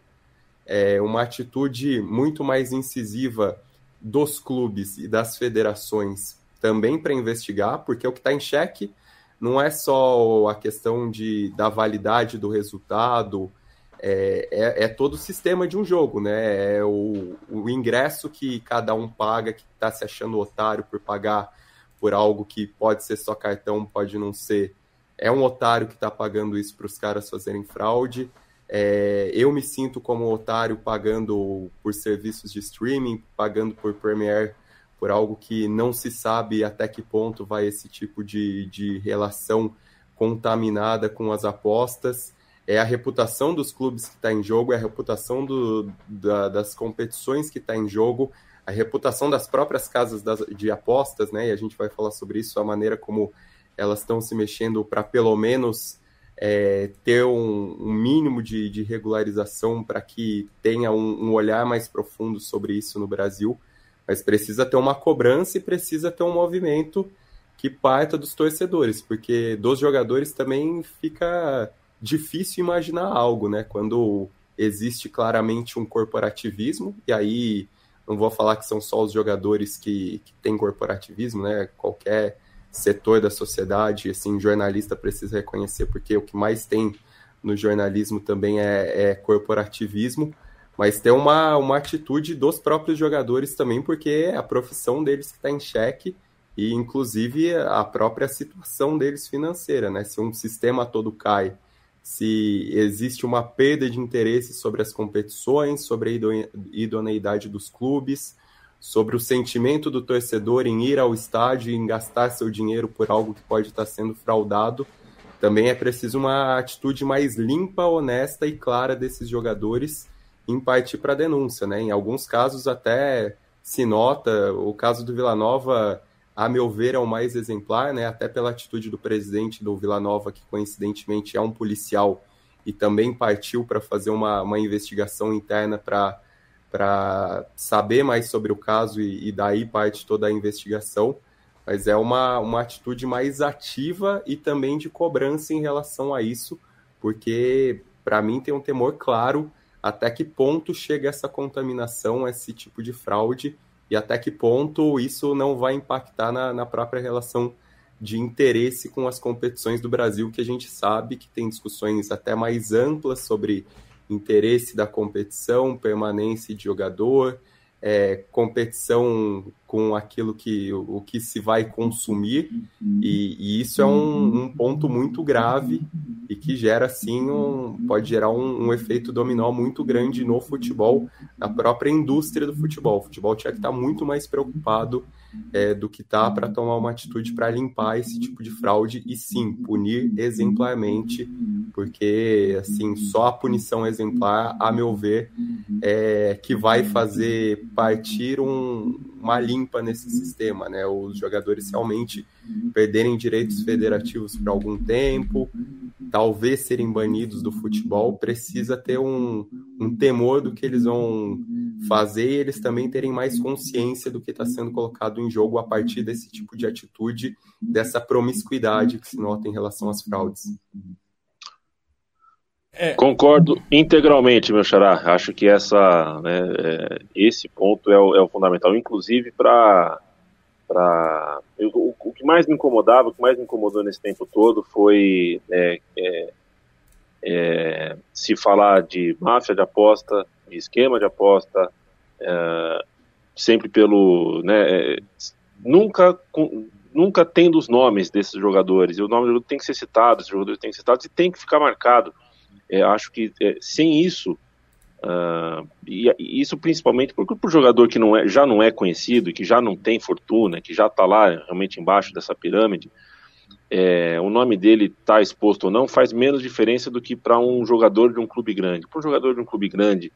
é, uma atitude muito mais incisiva dos clubes e das federações também para investigar, porque o que está em xeque não é só a questão de, da validade do resultado, é, é, é, todo o sistema de um jogo, né? É o, o ingresso que cada um paga, que está se achando otário por pagar por algo que pode ser só cartão, pode não ser. É um otário que está pagando isso para os caras fazerem fraude. É, eu me sinto como otário pagando por serviços de streaming, pagando por Premiere, por algo que não se sabe até que ponto vai esse tipo de, de relação contaminada com as apostas. É a reputação dos clubes que está em jogo, é a reputação do, da, das competições que está em jogo, a reputação das próprias casas das, de apostas, né? E a gente vai falar sobre isso, a maneira como elas estão se mexendo para pelo menos é, ter um, um, mínimo de, de regularização para que tenha um, um, olhar mais profundo sobre isso no Brasil, mas precisa ter uma cobrança e precisa ter um movimento que parta dos torcedores, porque dos jogadores também fica difícil imaginar algo, né? Quando existe claramente um corporativismo, e aí não vou falar que são só os jogadores que, que têm corporativismo, né? Qualquer setor da sociedade, assim, jornalista precisa reconhecer, porque o que mais tem no jornalismo também é, é corporativismo, mas tem uma, uma atitude dos próprios jogadores também, porque é a profissão deles que está em xeque e, inclusive, a própria situação deles financeira, né? Se um sistema todo cai, se existe uma perda de interesse sobre as competições, sobre a idoneidade dos clubes, sobre o sentimento do torcedor em ir ao estádio e em gastar seu dinheiro por algo que pode estar sendo fraudado. Também é preciso uma atitude mais limpa, honesta e clara desses jogadores em partir para a denúncia. Né? Em alguns casos, até se nota, o caso do Vila Nova, a meu ver, é o mais exemplar, né? até pela atitude do presidente do Vila Nova, que coincidentemente é um policial e também partiu para fazer uma, uma investigação interna para para saber mais sobre o caso e, e, daí parte toda a investigação, mas é uma, uma atitude mais ativa e também de cobrança em relação a isso, porque para mim tem um temor claro até que ponto chega essa contaminação, esse tipo de fraude, e até que ponto isso não vai impactar na, na própria relação de interesse com as competições do Brasil, que a gente sabe que tem discussões até mais amplas sobre interesse da competição, permanência de jogador, é, competição com aquilo que o, que se vai consumir e, e isso é um, um, ponto muito grave e que gera assim um, pode gerar um, um, efeito dominó muito grande no futebol, na própria indústria do futebol. O futebol tinha que estar muito mais preocupado é, do que está para tomar uma atitude para limpar esse tipo de fraude e sim punir exemplarmente, porque assim só a punição exemplar, a meu ver, é que vai fazer partir um, uma limpa nesse sistema, né? Os jogadores realmente perderem direitos federativos por algum tempo, talvez serem banidos do futebol, precisa ter um, um temor do que eles vão fazer eles também terem mais consciência do que está sendo colocado em jogo a partir desse tipo de atitude, dessa promiscuidade que se nota em relação às fraudes. É. Concordo integralmente, meu xará. Acho que essa, né, é, esse ponto é o, é o fundamental, inclusive para o, o, que mais me incomodava, o que mais me incomodou nesse tempo todo foi é, é, é, se falar de máfia de aposta, de esquema de aposta, sempre pelo, né, nunca nunca tendo os nomes desses jogadores. E o nome do jogador tem que ser citado, os jogadores têm que ser citados e tem que ficar marcado. É, acho que é, sem isso, uh, e, e, isso principalmente porque o jogador que não é, já não é conhecido, que já não tem fortuna, que já está lá realmente embaixo dessa pirâmide, é, o nome dele está exposto ou não faz menos diferença do que para um jogador de um clube grande. Para um jogador de um clube grande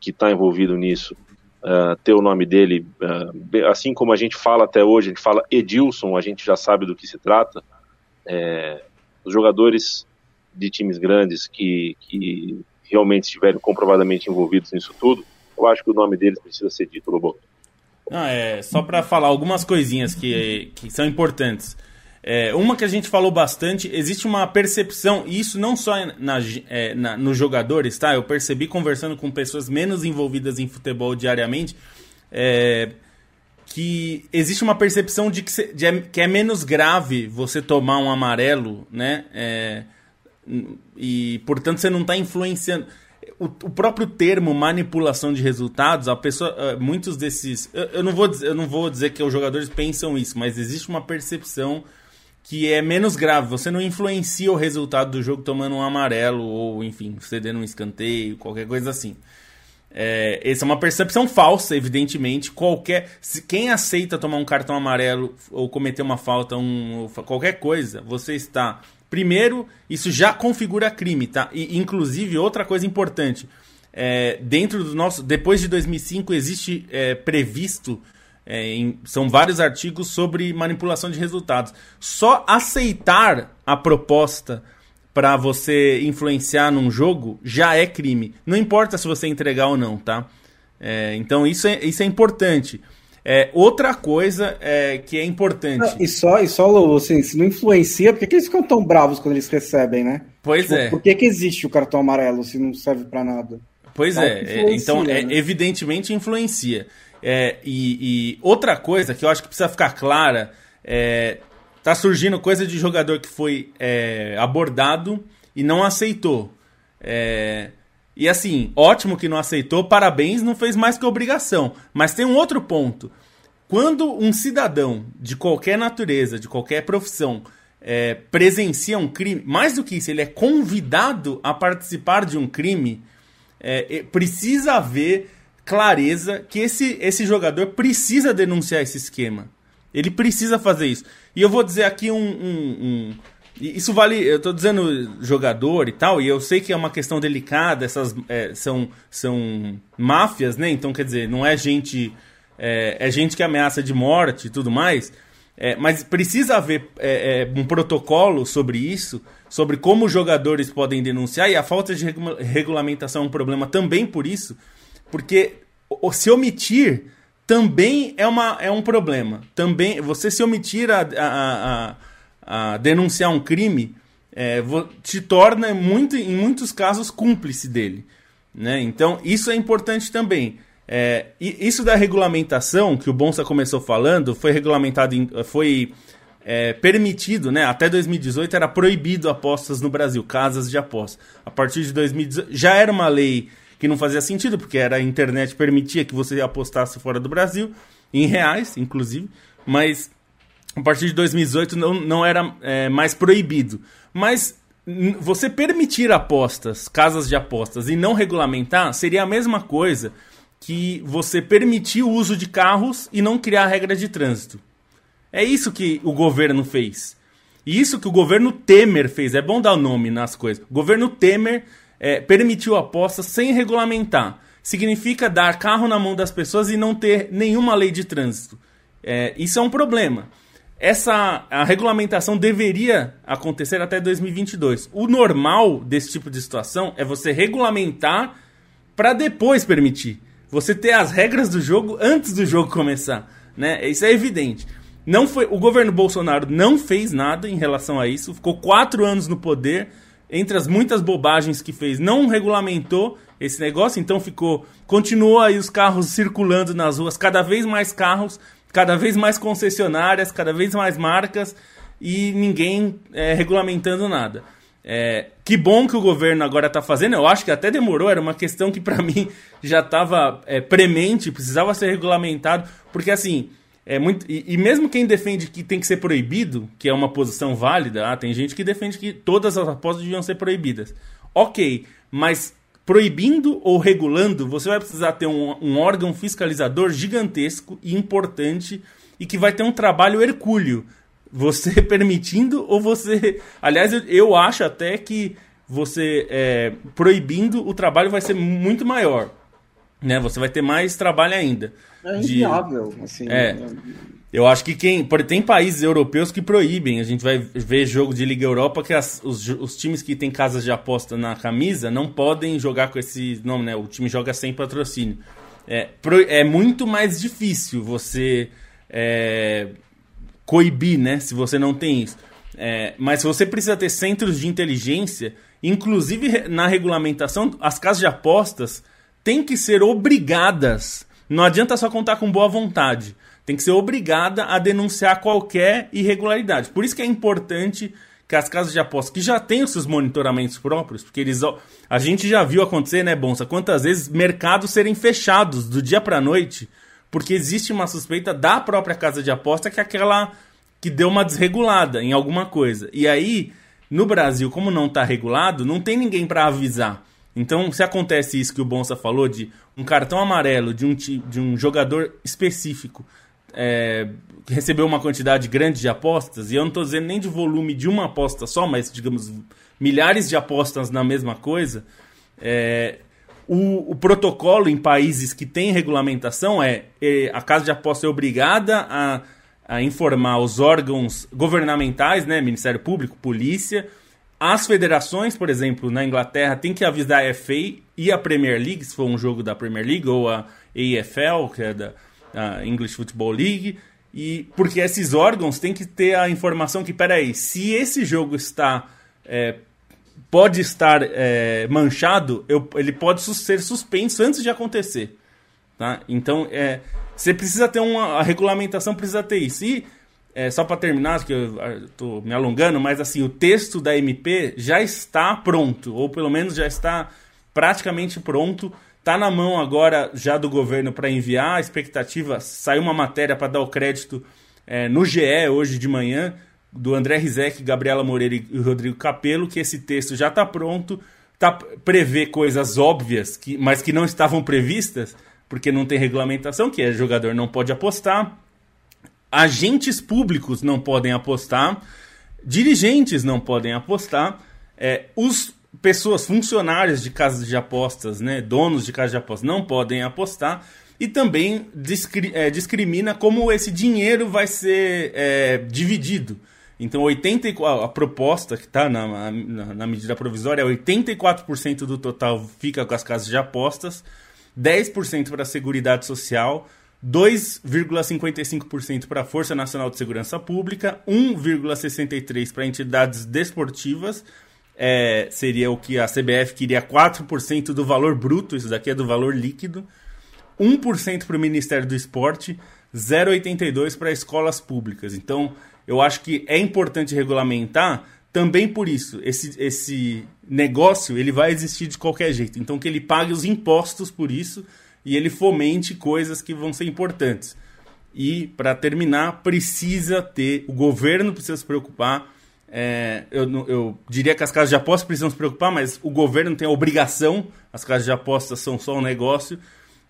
que está envolvido nisso, uh, ter o nome dele, uh, assim como a gente fala até hoje, a gente fala Edilson, a gente já sabe do que se trata. É, os jogadores de times grandes que, que realmente estiverem comprovadamente envolvidos nisso tudo, eu acho que o nome deles precisa ser dito, Lobo. Não, é só para falar algumas coisinhas que, que são importantes. É, uma que a gente falou bastante, existe uma percepção, e isso não só na, é, na, nos jogadores, tá? Eu percebi conversando com pessoas menos envolvidas em futebol diariamente, é, que existe uma percepção de que, se, de, que é menos grave você tomar um amarelo, né? É, e, portanto, você não está influenciando. O, o, próprio termo manipulação de resultados, a pessoa, eh, muitos desses. Eu, eu, não vou, eu não vou dizer que os jogadores pensam isso, mas existe uma percepção que é menos grave. Você não influencia o resultado do jogo tomando um amarelo ou, enfim, cedendo um escanteio, qualquer coisa assim. É, essa é uma percepção falsa, evidentemente. Qualquer, se, quem aceita tomar um cartão amarelo ou cometer uma falta, um, qualquer coisa, você está Primeiro, isso já configura crime, tá? E, inclusive, outra coisa importante, é, dentro do nosso, depois de 2005 existe é, previsto, é, em, são vários artigos sobre manipulação de resultados. Só aceitar a proposta para você influenciar num jogo já é crime. Não importa se você entregar ou não, tá? É, então isso é, isso é importante. É, outra coisa é, que é importante. Não, e só, e só assim, se não influencia, por que, que eles ficam tão bravos quando eles recebem, né? Pois tipo, é. Por que, que existe o cartão amarelo se não serve para nada? Pois é, é então é, né? evidentemente influencia. É, e, e, outra coisa que eu acho que precisa ficar clara é tá surgindo coisa de jogador que foi é, abordado e não aceitou. É, e assim, ótimo que não aceitou, parabéns, não fez mais que obrigação. Mas tem um outro ponto. Quando um cidadão de qualquer natureza, de qualquer profissão, é, presencia um crime, mais do que isso, ele é convidado a participar de um crime, é, precisa haver clareza que esse, esse jogador precisa denunciar esse esquema. Ele precisa fazer isso. E eu vou dizer aqui um, um, um isso vale, eu tô dizendo jogador e tal, e eu sei que é uma questão delicada, essas é, são, são máfias, né? Então, quer dizer, não é gente. É, é gente que ameaça de morte e tudo mais. É, mas precisa haver é, é, um protocolo sobre isso, sobre como os jogadores podem denunciar, e a falta de regulamentação é um problema também por isso, porque se omitir também é, uma, é um problema. Também, você se omitir a, a, a denunciar um crime, é, te torna muito, em muitos casos cúmplice dele. Né? Então, isso é importante também. É, isso da regulamentação, que o Bonsa começou falando, foi regulamentado, em, foi é, permitido, né? Até 2018 era proibido apostas no Brasil, casas de apostas. A partir de 2018 já era uma lei que não fazia sentido, porque era a internet permitia que você apostasse fora do Brasil, em reais, inclusive, mas a partir de 2018 não, não era é, mais proibido. Mas você permitir apostas, casas de apostas, e não regulamentar seria a mesma coisa que você permitir o uso de carros e não criar regra de trânsito. É isso que o governo fez. E isso que o governo Temer fez. É bom dar nome nas coisas. O governo Temer é, permitiu apostas sem regulamentar. Significa dar carro na mão das pessoas e não ter nenhuma lei de trânsito. É, isso é um problema essa a regulamentação deveria acontecer até 2022. O normal desse tipo de situação é você regulamentar para depois permitir. você ter as regras do jogo antes do jogo começar, né? Isso é evidente. Não foi, o governo Bolsonaro não fez nada em relação a isso, ficou quatro anos no poder, entre as muitas bobagens que fez, não regulamentou esse negócio, então ficou, continuou aí os carros circulando nas ruas, cada vez mais carros, cada vez mais concessionárias, cada vez mais marcas e ninguém é, regulamentando nada. É, que bom que o governo agora está fazendo. Eu acho que até demorou, era uma questão que para mim já estava é, premente, precisava ser regulamentado, porque assim. É muito, e, e, mesmo quem defende que tem que ser proibido, que é uma posição válida, ah, tem gente que defende que todas as apostas deviam ser proibidas. Ok, mas proibindo ou regulando, você vai precisar ter um, um órgão fiscalizador gigantesco e importante e que vai ter um trabalho hercúleo você permitindo ou você. Aliás, eu, eu acho até que você é, proibindo o trabalho vai ser muito maior. Né? Você vai ter mais trabalho ainda. É inviável. De, assim, é. Eu acho que quem. Tem países europeus que proíbem. A gente vai ver jogo de Liga Europa que as, os, os, times que têm casas de aposta na camisa não podem jogar com esse nome, né? O time joga sem patrocínio. É, é muito mais difícil você. É, coibir, né? Se você não tem isso. É, mas você precisa ter centros de inteligência, inclusive na regulamentação, as casas de apostas têm que ser obrigadas. Não adianta só contar com boa vontade. Tem que ser obrigada a denunciar qualquer irregularidade. Por isso que é importante que as casas de apostas que já têm os seus monitoramentos próprios, porque eles a gente já viu acontecer, né, Bonsa, quantas vezes mercados serem fechados do dia para noite porque existe uma suspeita da própria casa de aposta que é aquela que deu uma desregulada em alguma coisa. E aí, no Brasil, como não está regulado, não tem ninguém para avisar. Então, se acontece isso que o Bonsa falou, de um cartão amarelo de um, de um jogador específico é, recebeu uma quantidade grande de apostas, e eu não estou dizendo nem de volume de uma aposta só, mas, digamos, milhares de apostas na mesma coisa, é, o, o, protocolo em países que têm regulamentação é, é a casa de aposta é obrigada a, a, informar os órgãos governamentais, né, Ministério Público, polícia, as federações, por exemplo, na Inglaterra tem que avisar a FA e a Premier League, se for um jogo da Premier League, ou a AFL, que é da English Football League, e porque esses órgãos têm que ter a informação que, peraí, se esse jogo está é, pode estar é, manchado, eu, ele pode ser suspenso antes de acontecer. Tá? Então, é, você precisa ter uma. A regulamentação precisa ter isso. E, é, só para terminar, que eu estou me alongando, mas assim, o texto da MP já está pronto, ou pelo menos já está praticamente pronto. Está na mão agora já do governo para enviar. A expectativa saiu uma matéria para dar o crédito é, no GE hoje de manhã do André Rizek, Gabriela Moreira e Rodrigo Capello, que esse texto já está pronto, tá, prevê coisas óbvias, que, mas que não estavam previstas, porque não tem regulamentação, que é jogador não pode apostar, agentes públicos não podem apostar, dirigentes não podem apostar, é, os pessoas, funcionários de casas de apostas, né, donos de casas de apostas, não podem apostar, e também discri é, discrimina como esse dinheiro vai ser é, dividido. Então, 84, a proposta que está na, na, na, medida provisória é 84% do total fica com as casas de apostas, 10% para a Seguridade Social, 2,55% para a Força Nacional de Segurança Pública, 1,63% para entidades desportivas, é, seria o que a CBF queria 4% do valor bruto, isso daqui é do valor líquido, 1% para o Ministério do Esporte, 0,82% para escolas públicas. Então, eu acho que é importante regulamentar também por isso. Esse, esse negócio ele vai existir de qualquer jeito. Então que ele pague os impostos por isso e ele fomente coisas que vão ser importantes. E para terminar, precisa ter o governo precisa se preocupar. É, eu, eu diria que as casas de apostas precisam se preocupar, mas o governo tem a obrigação. As casas de apostas são só um negócio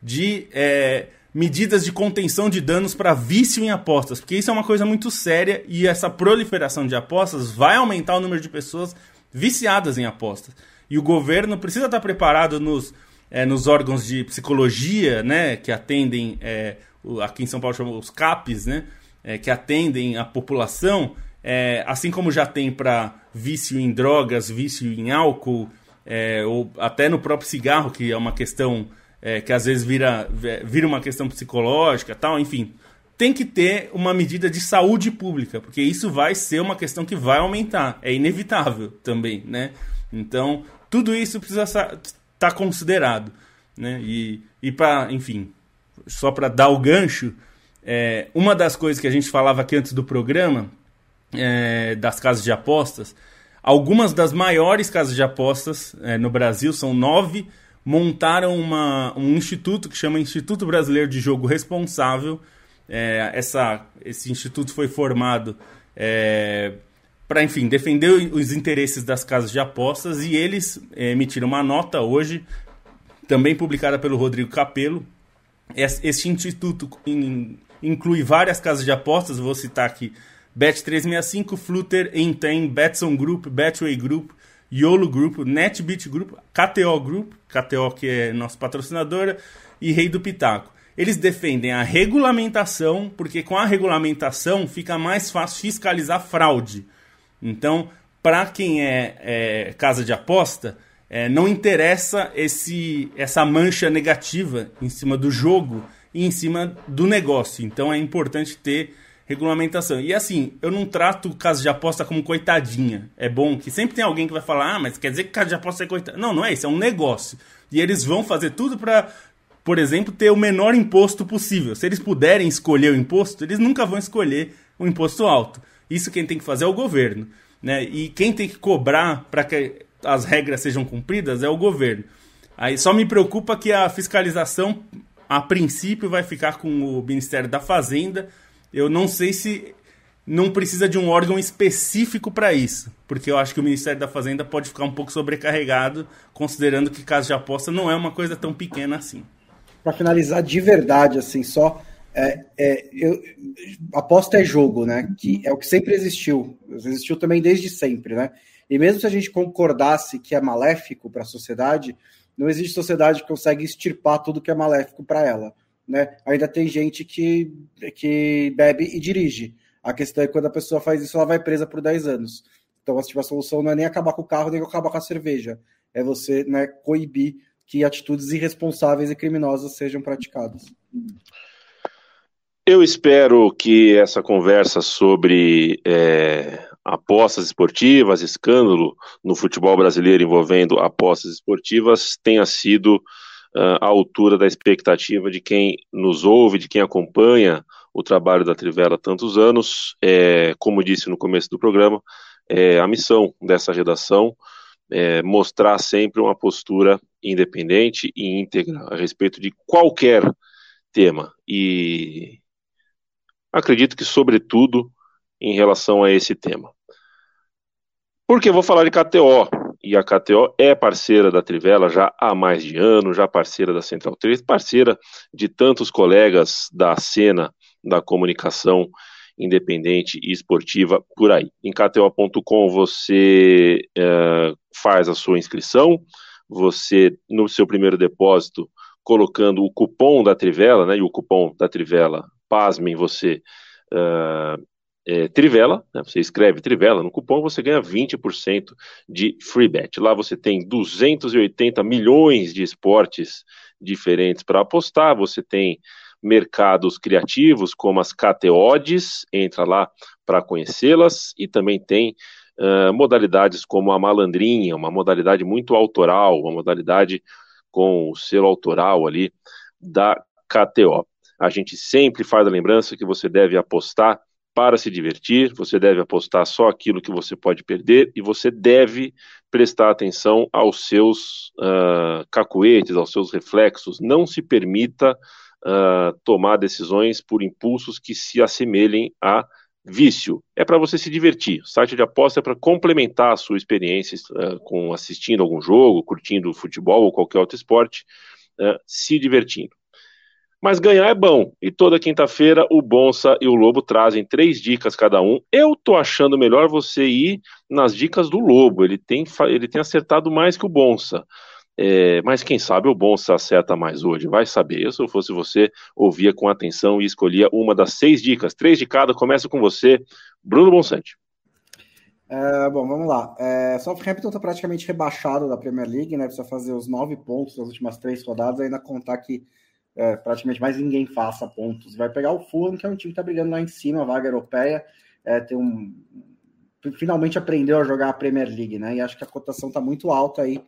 de é, medidas de contenção de danos para vício em apostas, porque isso é uma coisa muito séria e essa proliferação de apostas vai aumentar o número de pessoas viciadas em apostas. E o governo precisa estar preparado nos, é, nos órgãos de psicologia, né, que atendem, é, aqui em São Paulo chamam os CAPs, né, é, que atendem a população, é, assim como já tem para vício em drogas, vício em álcool, é, ou até no próprio cigarro, que é uma questão é, que às vezes vira, vira uma questão psicológica, tal, enfim. Tem que ter uma medida de saúde pública, porque isso vai ser uma questão que vai aumentar, é inevitável também, né? Então, tudo isso precisa estar tá considerado, né? E, e para, enfim, só para dar o gancho, é, uma das coisas que a gente falava aqui antes do programa, é, das casas de apostas, algumas das maiores casas de apostas é, no Brasil, são nove, montaram uma, um instituto que chama Instituto Brasileiro de Jogo Responsável. É, essa, esse instituto foi formado é, para, enfim, defender os interesses das casas de apostas e eles emitiram uma nota hoje, também publicada pelo Rodrigo Capello. Este instituto inclui várias casas de apostas, vou citar aqui Bet365, Flutter, Enten, Betson Group, Betway Group, YOLO Group, NetBeat Group, KTO Group, KTO que é nossa patrocinadora, e Rei do Pitaco. Eles defendem a regulamentação, porque com a regulamentação fica mais fácil fiscalizar fraude. Então, para quem é, é, casa de aposta, é, não interessa esse, essa mancha negativa em cima do jogo e em cima do negócio. Então, é importante ter regulamentação. E assim, eu não trato casa de aposta como coitadinha. É bom que sempre tem alguém que vai falar, ah, mas quer dizer que casa de aposta é coitadinha. Não, não é isso, é um negócio. E eles vão fazer tudo para, por exemplo, ter o menor imposto possível. Se eles puderem escolher o imposto, eles nunca vão escolher um imposto alto. Isso quem tem que fazer é o governo. Né? E quem tem que cobrar para que as regras sejam cumpridas é o governo. Aí só me preocupa que a fiscalização, a princípio, vai ficar com o Ministério da Fazenda, eu não sei se não precisa de um órgão específico para isso, porque eu acho que o Ministério da Fazenda pode ficar um pouco sobrecarregado, considerando que caso de aposta não é uma coisa tão pequena assim. Para finalizar de verdade, assim, só é, é, eu, aposta é jogo, né? Que é o que sempre existiu, existiu também desde sempre, né? E mesmo se a gente concordasse que é maléfico para a sociedade, não existe sociedade que consegue extirpar tudo que é maléfico para ela né? Ainda tem gente que, que bebe e dirige. A questão é que quando a pessoa faz isso, ela vai presa por 10 anos. Então, tipo, a solução não é nem acabar com o carro, nem acabar com a cerveja. É você né, coibir que atitudes irresponsáveis e criminosas sejam praticadas. Eu espero que essa conversa sobre é, apostas esportivas, escândalo no futebol brasileiro envolvendo apostas esportivas, tenha sido uh, à altura da expectativa de quem nos ouve, de quem acompanha o trabalho da Trivela há tantos anos. É, como disse no começo do programa, é, a missão dessa redação é mostrar sempre uma postura independente e íntegra a respeito de qualquer tema. E acredito que, sobretudo, em relação a esse tema. Porque eu vou falar de KTO, e a KTO é parceira da Trivela já há mais de ano, já parceira da Central 3, parceira de tantos colegas da cena da comunicação independente e esportiva por aí. Em KTO.com você é, faz a sua inscrição, você, no seu primeiro depósito, colocando o cupom da Trivela, né, e o cupom da Trivela, pasmem, você uh, é, Trivela, né, você escreve Trivela no cupom, você ganha 20% de free bet. Lá você tem 280 milhões de esportes diferentes para apostar, você tem mercados criativos como as KTODs, entra lá para conhecê-las, e também tem uh, modalidades como a malandrinha, uma modalidade muito autoral, uma modalidade com o selo autoral ali da KTO. A gente sempre faz a lembrança que você deve apostar para se divertir, você deve apostar só aquilo que você pode perder e você deve prestar atenção aos seus uh, cacuetes, aos seus reflexos. Não se permita uh, tomar decisões por impulsos que se assemelhem a vício. É para você se divertir. O site de aposta é para complementar a sua experiência uh, com assistindo algum jogo, curtindo futebol ou qualquer outro esporte, se divertindo. Mas ganhar é bom. E toda quinta-feira o Bonsa e o Lobo trazem três dicas cada um. Eu tô achando melhor você ir nas dicas do Lobo. Ele tem, ele tem acertado mais que o Bonsa. É, mas quem sabe o Bonsa acerta mais hoje. Vai saber. Eu, se eu fosse você, ouvia com atenção e escolhia uma das seis dicas. Três de cada. Começa com você, Bruno Bonsante. É, bom, vamos lá. É, Southampton está praticamente rebaixado da Premier League, né? Precisa fazer os nove pontos nas últimas três rodadas, ainda contar que é, praticamente mais ninguém faça pontos. Vai pegar o Fulham, que é um time que está brigando lá em cima, vaga europeia. É, tem um, finalmente aprendeu a jogar a Premier League, né? E acho que a cotação está muito alta aí.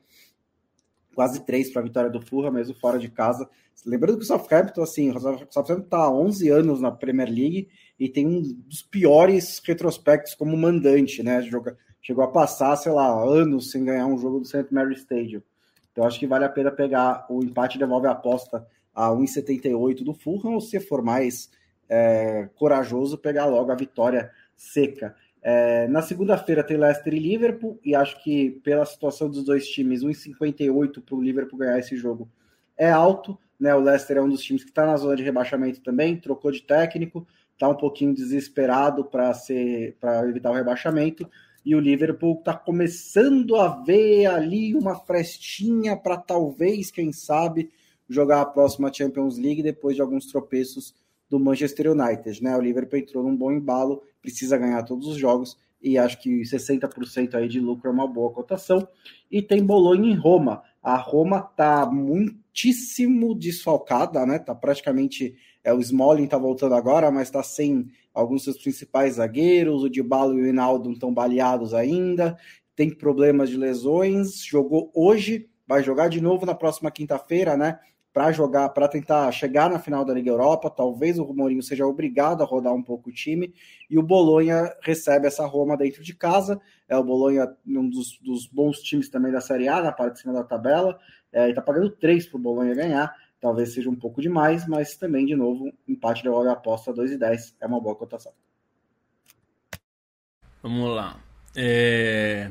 Quase três para a vitória do Fulham, mesmo fora de casa. Lembrando que o Southampton, assim, o Southampton está há 11 anos na Premier League e tem um dos piores retrospectos como mandante, né? Joga, chegou a passar, sei lá, anos sem ganhar um jogo do St. Mary Stadium. Então acho que vale a pena pegar o empate devolve a aposta a 1,78 do Fulham, ou se for mais é, corajoso, pegar logo a vitória seca. É, na segunda-feira tem Leicester e Liverpool, e acho que pela situação dos dois times, 1,58 para o Liverpool ganhar esse jogo é alto. Né? O Leicester é um dos times que está na zona de rebaixamento também, trocou de técnico, está um pouquinho desesperado para evitar o rebaixamento. E o Liverpool está começando a ver ali uma frestinha para talvez, quem sabe, jogar a próxima Champions League depois de alguns tropeços do Manchester United. Né? O Liverpool entrou num bom embalo, precisa ganhar todos os jogos e acho que 60% aí de lucro é uma boa cotação. E tem Bolonha em Roma. A Roma tá muitíssimo desfalcada, né? Tá praticamente é o Smalling tá voltando agora, mas está sem alguns dos seus principais zagueiros, o Dybala e o Hinaldo estão baleados ainda, tem problemas de lesões, jogou hoje, vai jogar de novo na próxima quinta-feira, né? Para jogar, para tentar chegar na final da Liga Europa, talvez o Mourinho seja obrigado a rodar um pouco o time, e o Bolonha recebe essa Roma dentro de casa. É o Bolonha, um dos, dos bons times também da Série A, na parte de cima da tabela. É, está pagando três para o Bolonha ganhar talvez seja um pouco demais, mas também, de novo, empate devolve a aposta 2,10 é uma boa cotação. Vamos lá. É...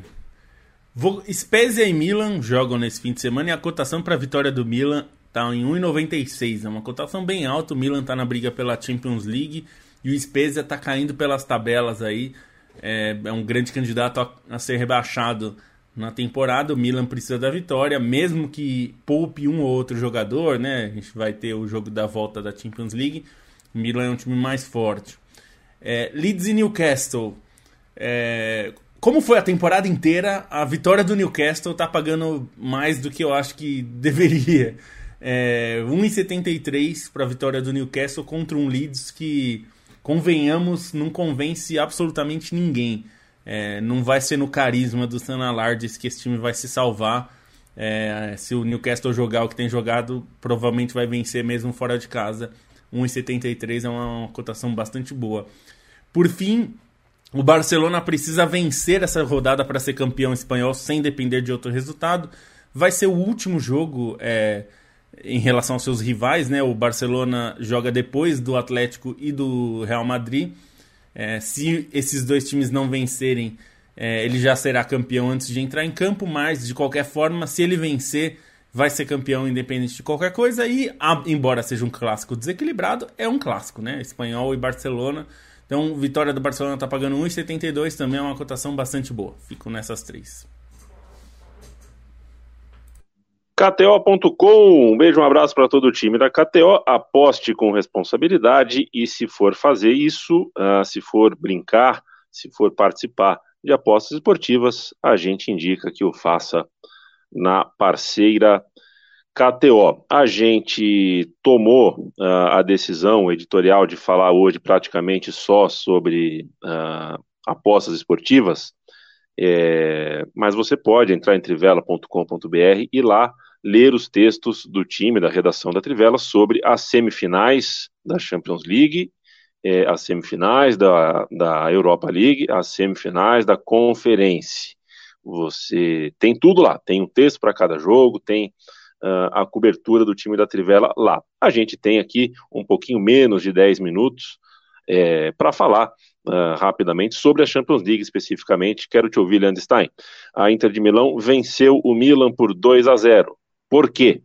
Vou... Spezia e Milan jogam nesse fim de semana e a cotação para a vitória do Milan está em 1,96. É uma cotação bem alta. O Milan está na briga pela Champions League e o Spezia está caindo pelas tabelas aí. É, é um grande candidato a, a ser rebaixado na temporada. O Milan precisa da vitória, mesmo que poupe um ou outro jogador, né? A gente vai ter o jogo da volta da Champions League. O Milan é um time mais forte. É, Leeds e Newcastle. É, como foi a temporada inteira, a vitória do Newcastle tá pagando mais do que eu acho que deveria. É, 1,73 para a vitória do Newcastle contra um Leeds que, convenhamos, não convence absolutamente ninguém. É, não vai ser no carisma do Sam Alardes que esse time vai se salvar. É, se o Newcastle jogar o que tem jogado, provavelmente vai vencer mesmo fora de casa. 1,73 é uma, uma cotação bastante boa. Por fim, o Barcelona precisa vencer essa rodada para ser campeão espanhol sem depender de outro resultado. Vai ser o último jogo é, em relação aos seus rivais, né? O Barcelona joga depois do Atlético e do Real Madrid. É, se esses dois times não vencerem, é, ele já será campeão antes de entrar em campo, mas de qualquer forma, se ele vencer, vai ser campeão independente de qualquer coisa. E, a, embora seja um clássico desequilibrado, é um clássico, né? Espanhol e Barcelona. Então, vitória do Barcelona está pagando 1,72, também é uma cotação bastante boa. Fico nessas três. KTO.com, um beijo, um abraço para todo o time da KTO. Aposte com responsabilidade e, se for fazer isso, uh, se for brincar, se for participar de apostas esportivas, a gente indica que o faça na parceira KTO. A gente tomou uh, a decisão editorial de falar hoje praticamente só sobre uh, apostas esportivas, é, mas você pode entrar em trivela.com.br e lá ler os textos do time, da redação da Trivela, sobre as semifinais da Champions League, é, as semifinais da, da Europa League, as semifinais da Conferência. Você tem tudo lá, tem um texto para cada jogo, tem uh, a cobertura do time da Trivela lá. A gente tem aqui um pouquinho menos de 10 minutos é, para falar uh, rapidamente sobre a Champions League especificamente. Quero te ouvir, Landstein. A Inter de Milão venceu o Milan por 2 a 0. Por quê?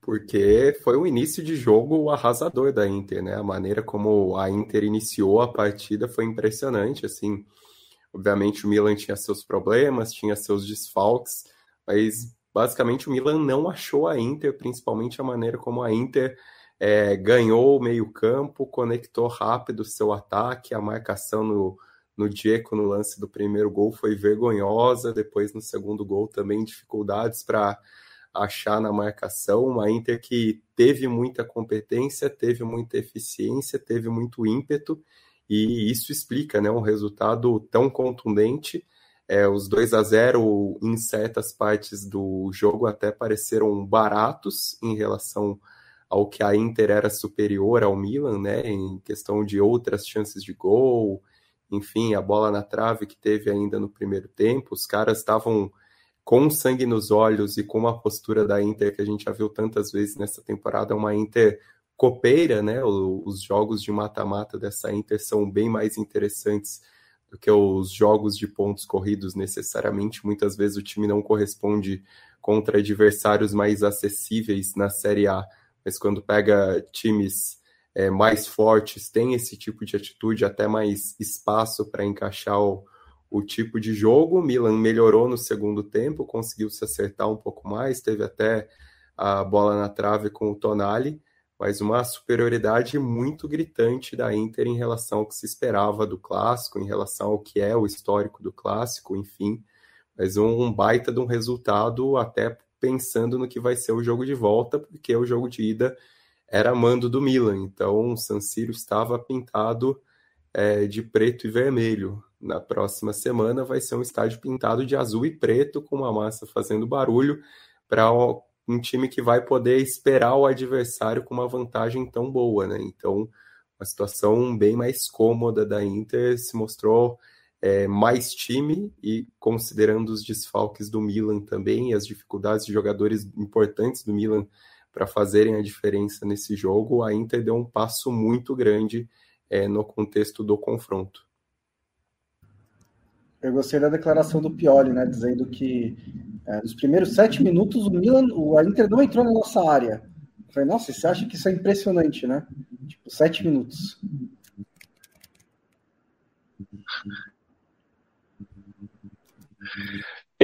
Porque foi um início de jogo arrasador da Inter, né? A maneira como a Inter iniciou a partida foi impressionante, assim. Obviamente o Milan tinha seus problemas, tinha seus desfalques, mas basicamente o Milan não achou a Inter, principalmente a maneira como a Inter é, ganhou o meio-campo, conectou rápido o seu ataque, a marcação no, no Diego no lance do primeiro gol foi vergonhosa, depois no segundo gol também dificuldades para achar na marcação, uma Inter que teve muita competência, teve muita eficiência, teve muito ímpeto, e isso explica né, um resultado tão contundente. É, os 2 a 0 em certas partes do jogo até pareceram baratos em relação ao que a Inter era superior ao Milan, né, em questão de outras chances de gol, enfim, a bola na trave que teve ainda no primeiro tempo, os caras estavam com sangue nos olhos e com uma postura da Inter que a gente já viu tantas vezes nessa temporada, uma Inter copeira, né? Os jogos de mata-mata dessa Inter são bem mais interessantes do que os jogos de pontos corridos necessariamente. Muitas vezes o time não corresponde contra adversários mais acessíveis na Série A mas quando pega times é, mais fortes, tem esse tipo de atitude, até mais espaço para encaixar o, o tipo de jogo. O Milan melhorou no segundo tempo, conseguiu se acertar um pouco mais, teve até a bola na trave com o Tonali, mas uma superioridade muito gritante da Inter em relação ao que se esperava do clássico, em relação ao que é o histórico do clássico, enfim. Mas um baita de um resultado até pensando no que vai ser o jogo de volta, porque o jogo de ida era mando do Milan, então o San Siro estava pintado é, de preto e vermelho. Na próxima semana vai ser um estádio pintado de azul e preto, com uma massa fazendo barulho, para um time que vai poder esperar o adversário com uma vantagem tão boa, né? Então, uma situação bem mais cômoda da Inter se mostrou é, mais time e considerando os desfalques do Milan também e as dificuldades de jogadores importantes do Milan para fazerem a diferença nesse jogo, a Inter deu um passo muito grande é, no contexto do confronto. Eu gostei da declaração do Pioli, né, dizendo que é, nos primeiros sete minutos o Milan, o a Inter não entrou na nossa área. Eu falei, nossa, você acha que isso é impressionante, né? Tipo, sete minutos.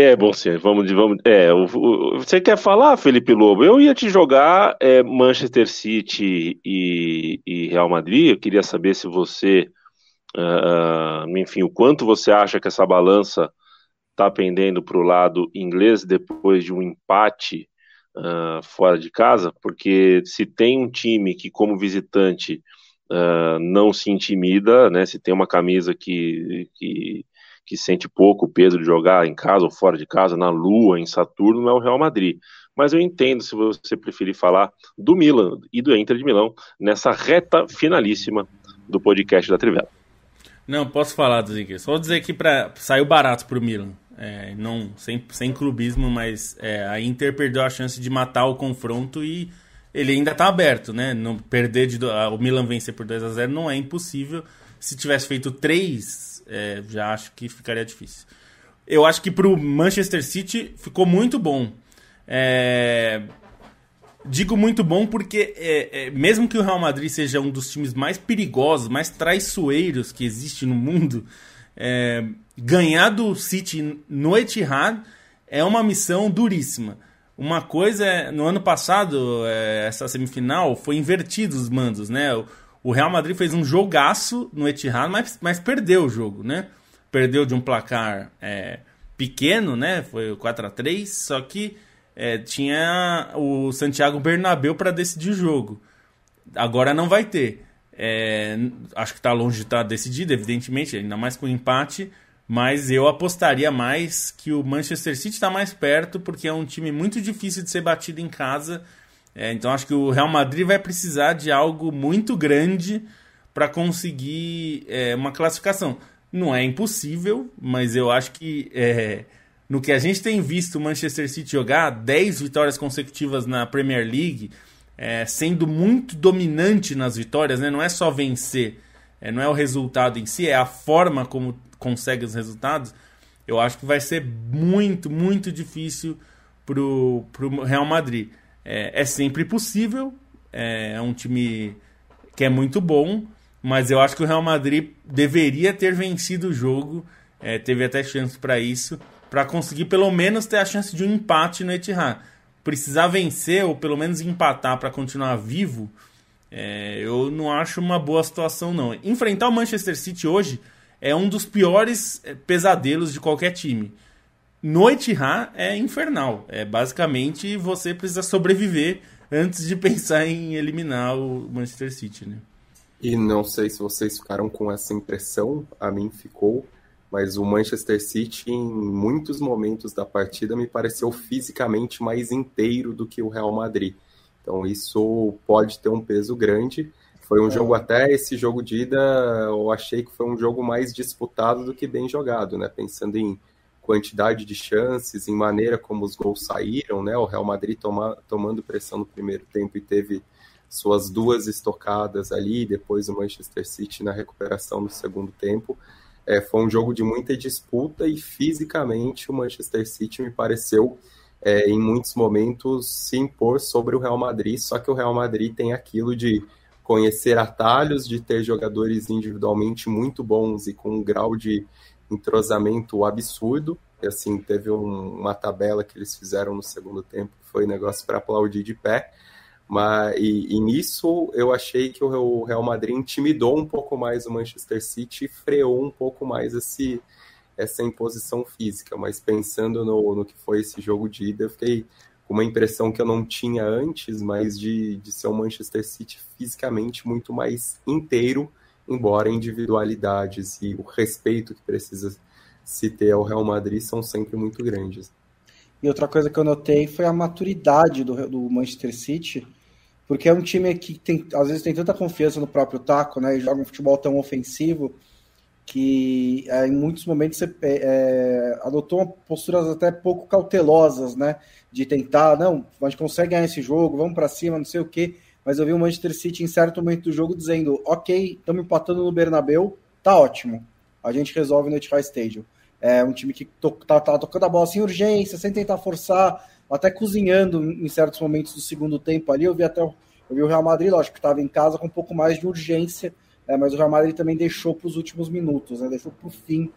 É, bom, sim, vamos, vamos. É, o, o, você quer falar, Felipe Lobo? Eu ia te jogar é, Manchester City e, e, Real Madrid. Eu queria saber se você, uh, enfim, o quanto você acha que essa balança está pendendo para o lado inglês depois de um empate uh, fora de casa, porque se tem um time que, como visitante, uh, não se intimida, né? Se tem uma camisa que, que que sente pouco o peso de jogar em casa ou fora de casa, na Lua, em Saturno, é o Real Madrid. Mas eu entendo se você preferir falar do Milan e do Inter de Milão nessa reta finalíssima do podcast da Trivela. Não, posso falar, Zique. Só dizer que pra, saiu barato pro Milan. É, não, sem, sem clubismo, mas é, a Inter perdeu a chance de matar o confronto e ele ainda tá aberto, né? Não perder de, o Milan vencer por 2 a 0 não é impossível. Se tivesse feito 3 é, já acho que ficaria difícil. Eu acho que para o Manchester City ficou muito bom. É... Digo muito bom porque, é, é, mesmo que o Real Madrid seja um dos times mais perigosos, mais traiçoeiros que existe no mundo, é, ganhar do City no Etihad é uma missão duríssima. Uma coisa é, no ano passado, é, essa semifinal, foi invertido os mandos, né? O Real Madrid fez um jogaço no Etihad, mas, mas perdeu o jogo, né? Perdeu de um placar é, pequeno, né? Foi 4 a 3 só que é, tinha o Santiago Bernabéu para decidir o jogo. Agora não vai ter. É, acho que está longe de estar tá decidido, evidentemente, ainda mais com o empate. Mas eu apostaria mais que o Manchester City está mais perto, porque é um time muito difícil de ser batido em casa é, então acho que o Real Madrid vai precisar de algo muito grande para conseguir é, uma classificação. Não é impossível, mas eu acho que é, no que a gente tem visto o Manchester City jogar, 10 vitórias consecutivas na Premier League, é, sendo muito dominante nas vitórias, né? não é só vencer, é, não é o resultado em si, é a forma como consegue os resultados. Eu acho que vai ser muito, muito difícil para o Real Madrid. É, é sempre possível, é, é um time que é muito bom, mas eu acho que o Real Madrid deveria ter vencido o jogo, é, teve até chance para isso, para conseguir pelo menos ter a chance de um empate no Etihad. Precisar vencer ou pelo menos empatar para continuar vivo, é, eu não acho uma boa situação não. Enfrentar o Manchester City hoje é um dos piores é, pesadelos de qualquer time. Noite Etihad é infernal. É basicamente você precisa sobreviver antes de pensar em eliminar o Manchester City, né? E não sei se vocês ficaram com essa impressão, a mim ficou, mas o Manchester City em muitos momentos da partida me pareceu fisicamente mais inteiro do que o Real Madrid. Então isso pode ter um peso grande. Foi um é. jogo até esse jogo de ida, eu achei que foi um jogo mais disputado do que bem jogado, né? Pensando em quantidade de chances, em maneira como os gols saíram, né? O Real Madrid toma, tomando pressão no primeiro tempo e teve suas duas estocadas ali, depois o Manchester City na recuperação no segundo tempo. É, foi um jogo de muita disputa e fisicamente o Manchester City me pareceu é, em muitos momentos se impor sobre o Real Madrid, só que o Real Madrid tem aquilo de conhecer atalhos, de ter jogadores individualmente muito bons e com um grau de entrosamento absurdo. E, assim, teve um, uma tabela que eles fizeram no segundo tempo, foi negócio para aplaudir de pé. Mas, e, e, nisso eu achei que o Real Madrid intimidou um pouco mais o Manchester City e freou um pouco mais esse, essa imposição física. Mas pensando no, no que foi esse jogo de ida, eu fiquei com uma impressão que eu não tinha antes, mas de, de ser o Manchester City fisicamente muito mais inteiro embora individualidades e o respeito que precisa se ter ao Real Madrid são sempre muito grandes. E outra coisa que eu notei foi a maturidade do, do Manchester City, porque é um time que tem, às vezes tem tanta confiança no próprio taco, né, e joga um futebol tão ofensivo que é, em muitos momentos você é, adotou posturas até pouco cautelosas, né, de tentar, não, a gente consegue ganhar esse jogo, vamos para cima, não sei o quê mas eu vi o Manchester City em certo momento do jogo dizendo: ok, estamos empatando no Bernabeu, tá ótimo, a gente resolve no Etihad Stadium. É um time que to tá, tá, tocando a bola sem urgência, sem tentar forçar, até cozinhando em certos momentos do segundo tempo ali. Eu vi até eu vi o Real Madrid, lógico que estava em casa com um pouco mais de urgência, é, mas o Real Madrid também deixou para os últimos minutos, né, deixou para o fim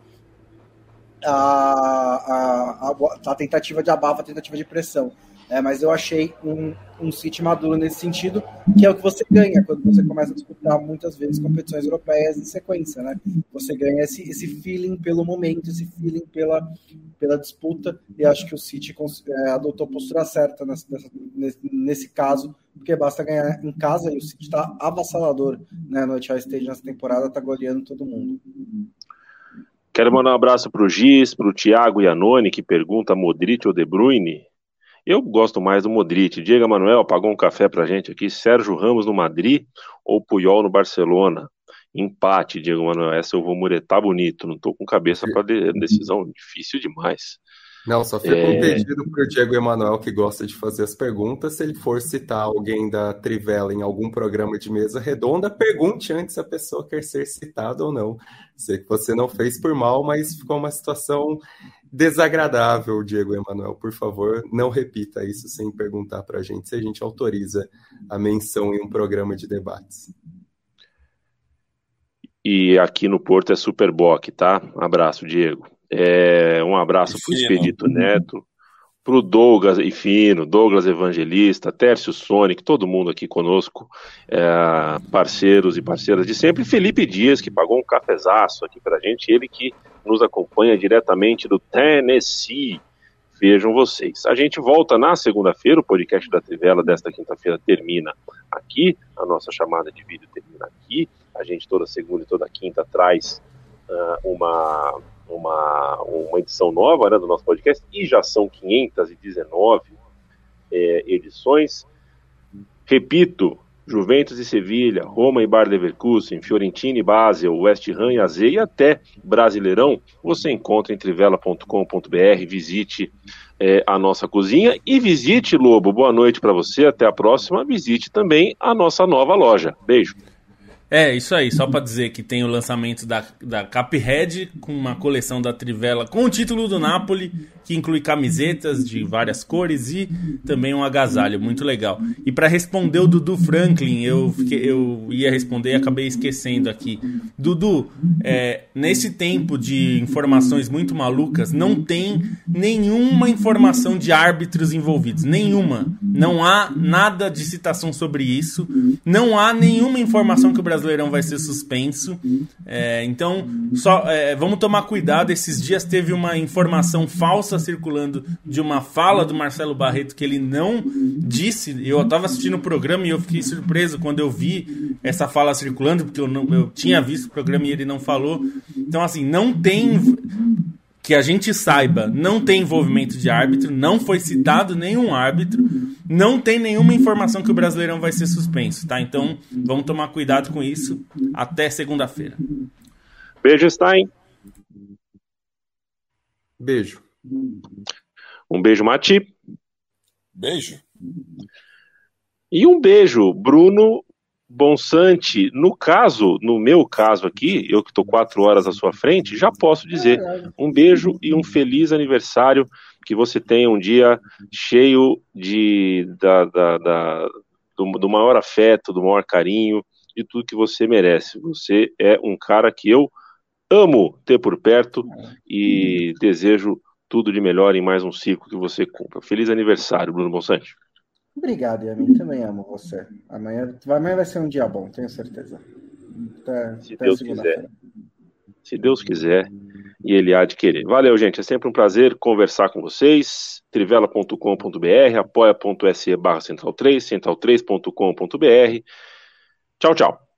a, a, a, tentativa de abafa, a tentativa de pressão. É, mas eu achei um, um City maduro nesse sentido, que é o que você ganha quando você começa a disputar muitas vezes competições europeias em sequência, né? Você ganha esse, esse feeling pelo momento, esse feeling pela, pela disputa, e acho que o City é, adotou a postura certa nessa, nesse, nesse caso, porque basta ganhar em casa e o City está avassalador né, no Etihad Stage nessa temporada, está goleando todo mundo. Quero mandar um abraço para o Giz, para o Thiago Iannone, que pergunta Modric ou De Bruyne. Eu gosto mais do Modric. Diego Manuel pagou um café pra gente aqui. Sérgio Ramos no Madrid ou Puyol no Barcelona? Empate, Diego Manuel. Essa eu vou muretar bonito. Não tô com cabeça para decisão difícil demais. Não, só fica é... um pedido para o Diego Emanuel, que gosta de fazer as perguntas. Se ele for citar alguém da Trivela em algum programa de mesa redonda, pergunte antes se a pessoa quer ser citada ou não. Sei que você não fez por mal, mas ficou uma situação desagradável, Diego Emanuel. Por favor, não repita isso sem perguntar para a gente se a gente autoriza a menção em um programa de debates. E aqui no Porto é Superboc, tá? Abraço, Diego. É, um abraço para o Expedito Neto, para o Douglas e Fino, Douglas Evangelista, Tércio Sonic, todo mundo aqui conosco, é, parceiros e parceiras de sempre. Felipe Dias, que pagou um cafezaço aqui para gente, ele que nos acompanha diretamente do Tennessee. Vejam vocês. A gente volta na segunda-feira, o podcast da Trivela desta quinta-feira termina aqui, a nossa chamada de vídeo termina aqui. A gente toda segunda e toda quinta traz uh, uma uma, uma edição nova né, do nosso podcast, e já são 519 é, edições. Repito, Juventus e Sevilha, Roma e Bar Leverkusen, Fiorentina e Basel, West Ham e AZ e até Brasileirão, você encontra em trivela.com.br, visite é, a nossa cozinha e visite, Lobo, boa noite para você, até a próxima, visite também a nossa nova loja. Beijo. É, isso aí, só para dizer que tem o lançamento da, da Caphead com uma coleção da Trivela com o título do Napoli, que inclui camisetas de várias cores e também um agasalho, muito legal. E para responder o Dudu Franklin, eu, eu ia responder e acabei esquecendo aqui. Dudu, é, nesse tempo de informações muito malucas, não tem nenhuma informação de árbitros envolvidos, nenhuma. Não há nada de citação sobre isso. Não há nenhuma informação que o Brasileirão vai ser suspenso. É, então, só é, vamos tomar cuidado. Esses dias teve uma informação falsa circulando de uma fala do Marcelo Barreto que ele não disse. Eu estava assistindo o programa e eu fiquei surpreso quando eu vi essa fala circulando, porque eu, não, eu tinha visto o programa e ele não falou. Então, assim, não tem que a gente saiba, não tem envolvimento de árbitro, não foi citado nenhum árbitro, não tem nenhuma informação que o Brasileirão vai ser suspenso, tá? Então, vamos tomar cuidado com isso. Até segunda-feira. Beijo, Stein. Beijo. Um beijo, Mati. Beijo. E um beijo, Bruno Bonsante, no caso, no meu caso aqui, eu que estou quatro horas à sua frente, já posso dizer um beijo e um feliz aniversário, que você tenha um dia cheio de da, da, da do, do, maior afeto, do maior carinho, de tudo que você merece. Você é um cara que eu amo ter por perto e desejo tudo de melhor em mais um ciclo que você cumpra. Feliz aniversário, Bruno Bonsante. Obrigado, Yamin. Também amo você. Amanhã, amanhã vai ser um dia bom, tenho certeza. Até, Se até Deus quiser. Se Deus quiser e Ele há de querer. Valeu, gente. É sempre um prazer conversar com vocês. trivela.com.br, apoia.se barra central3, central3.com.br. Tchau, tchau.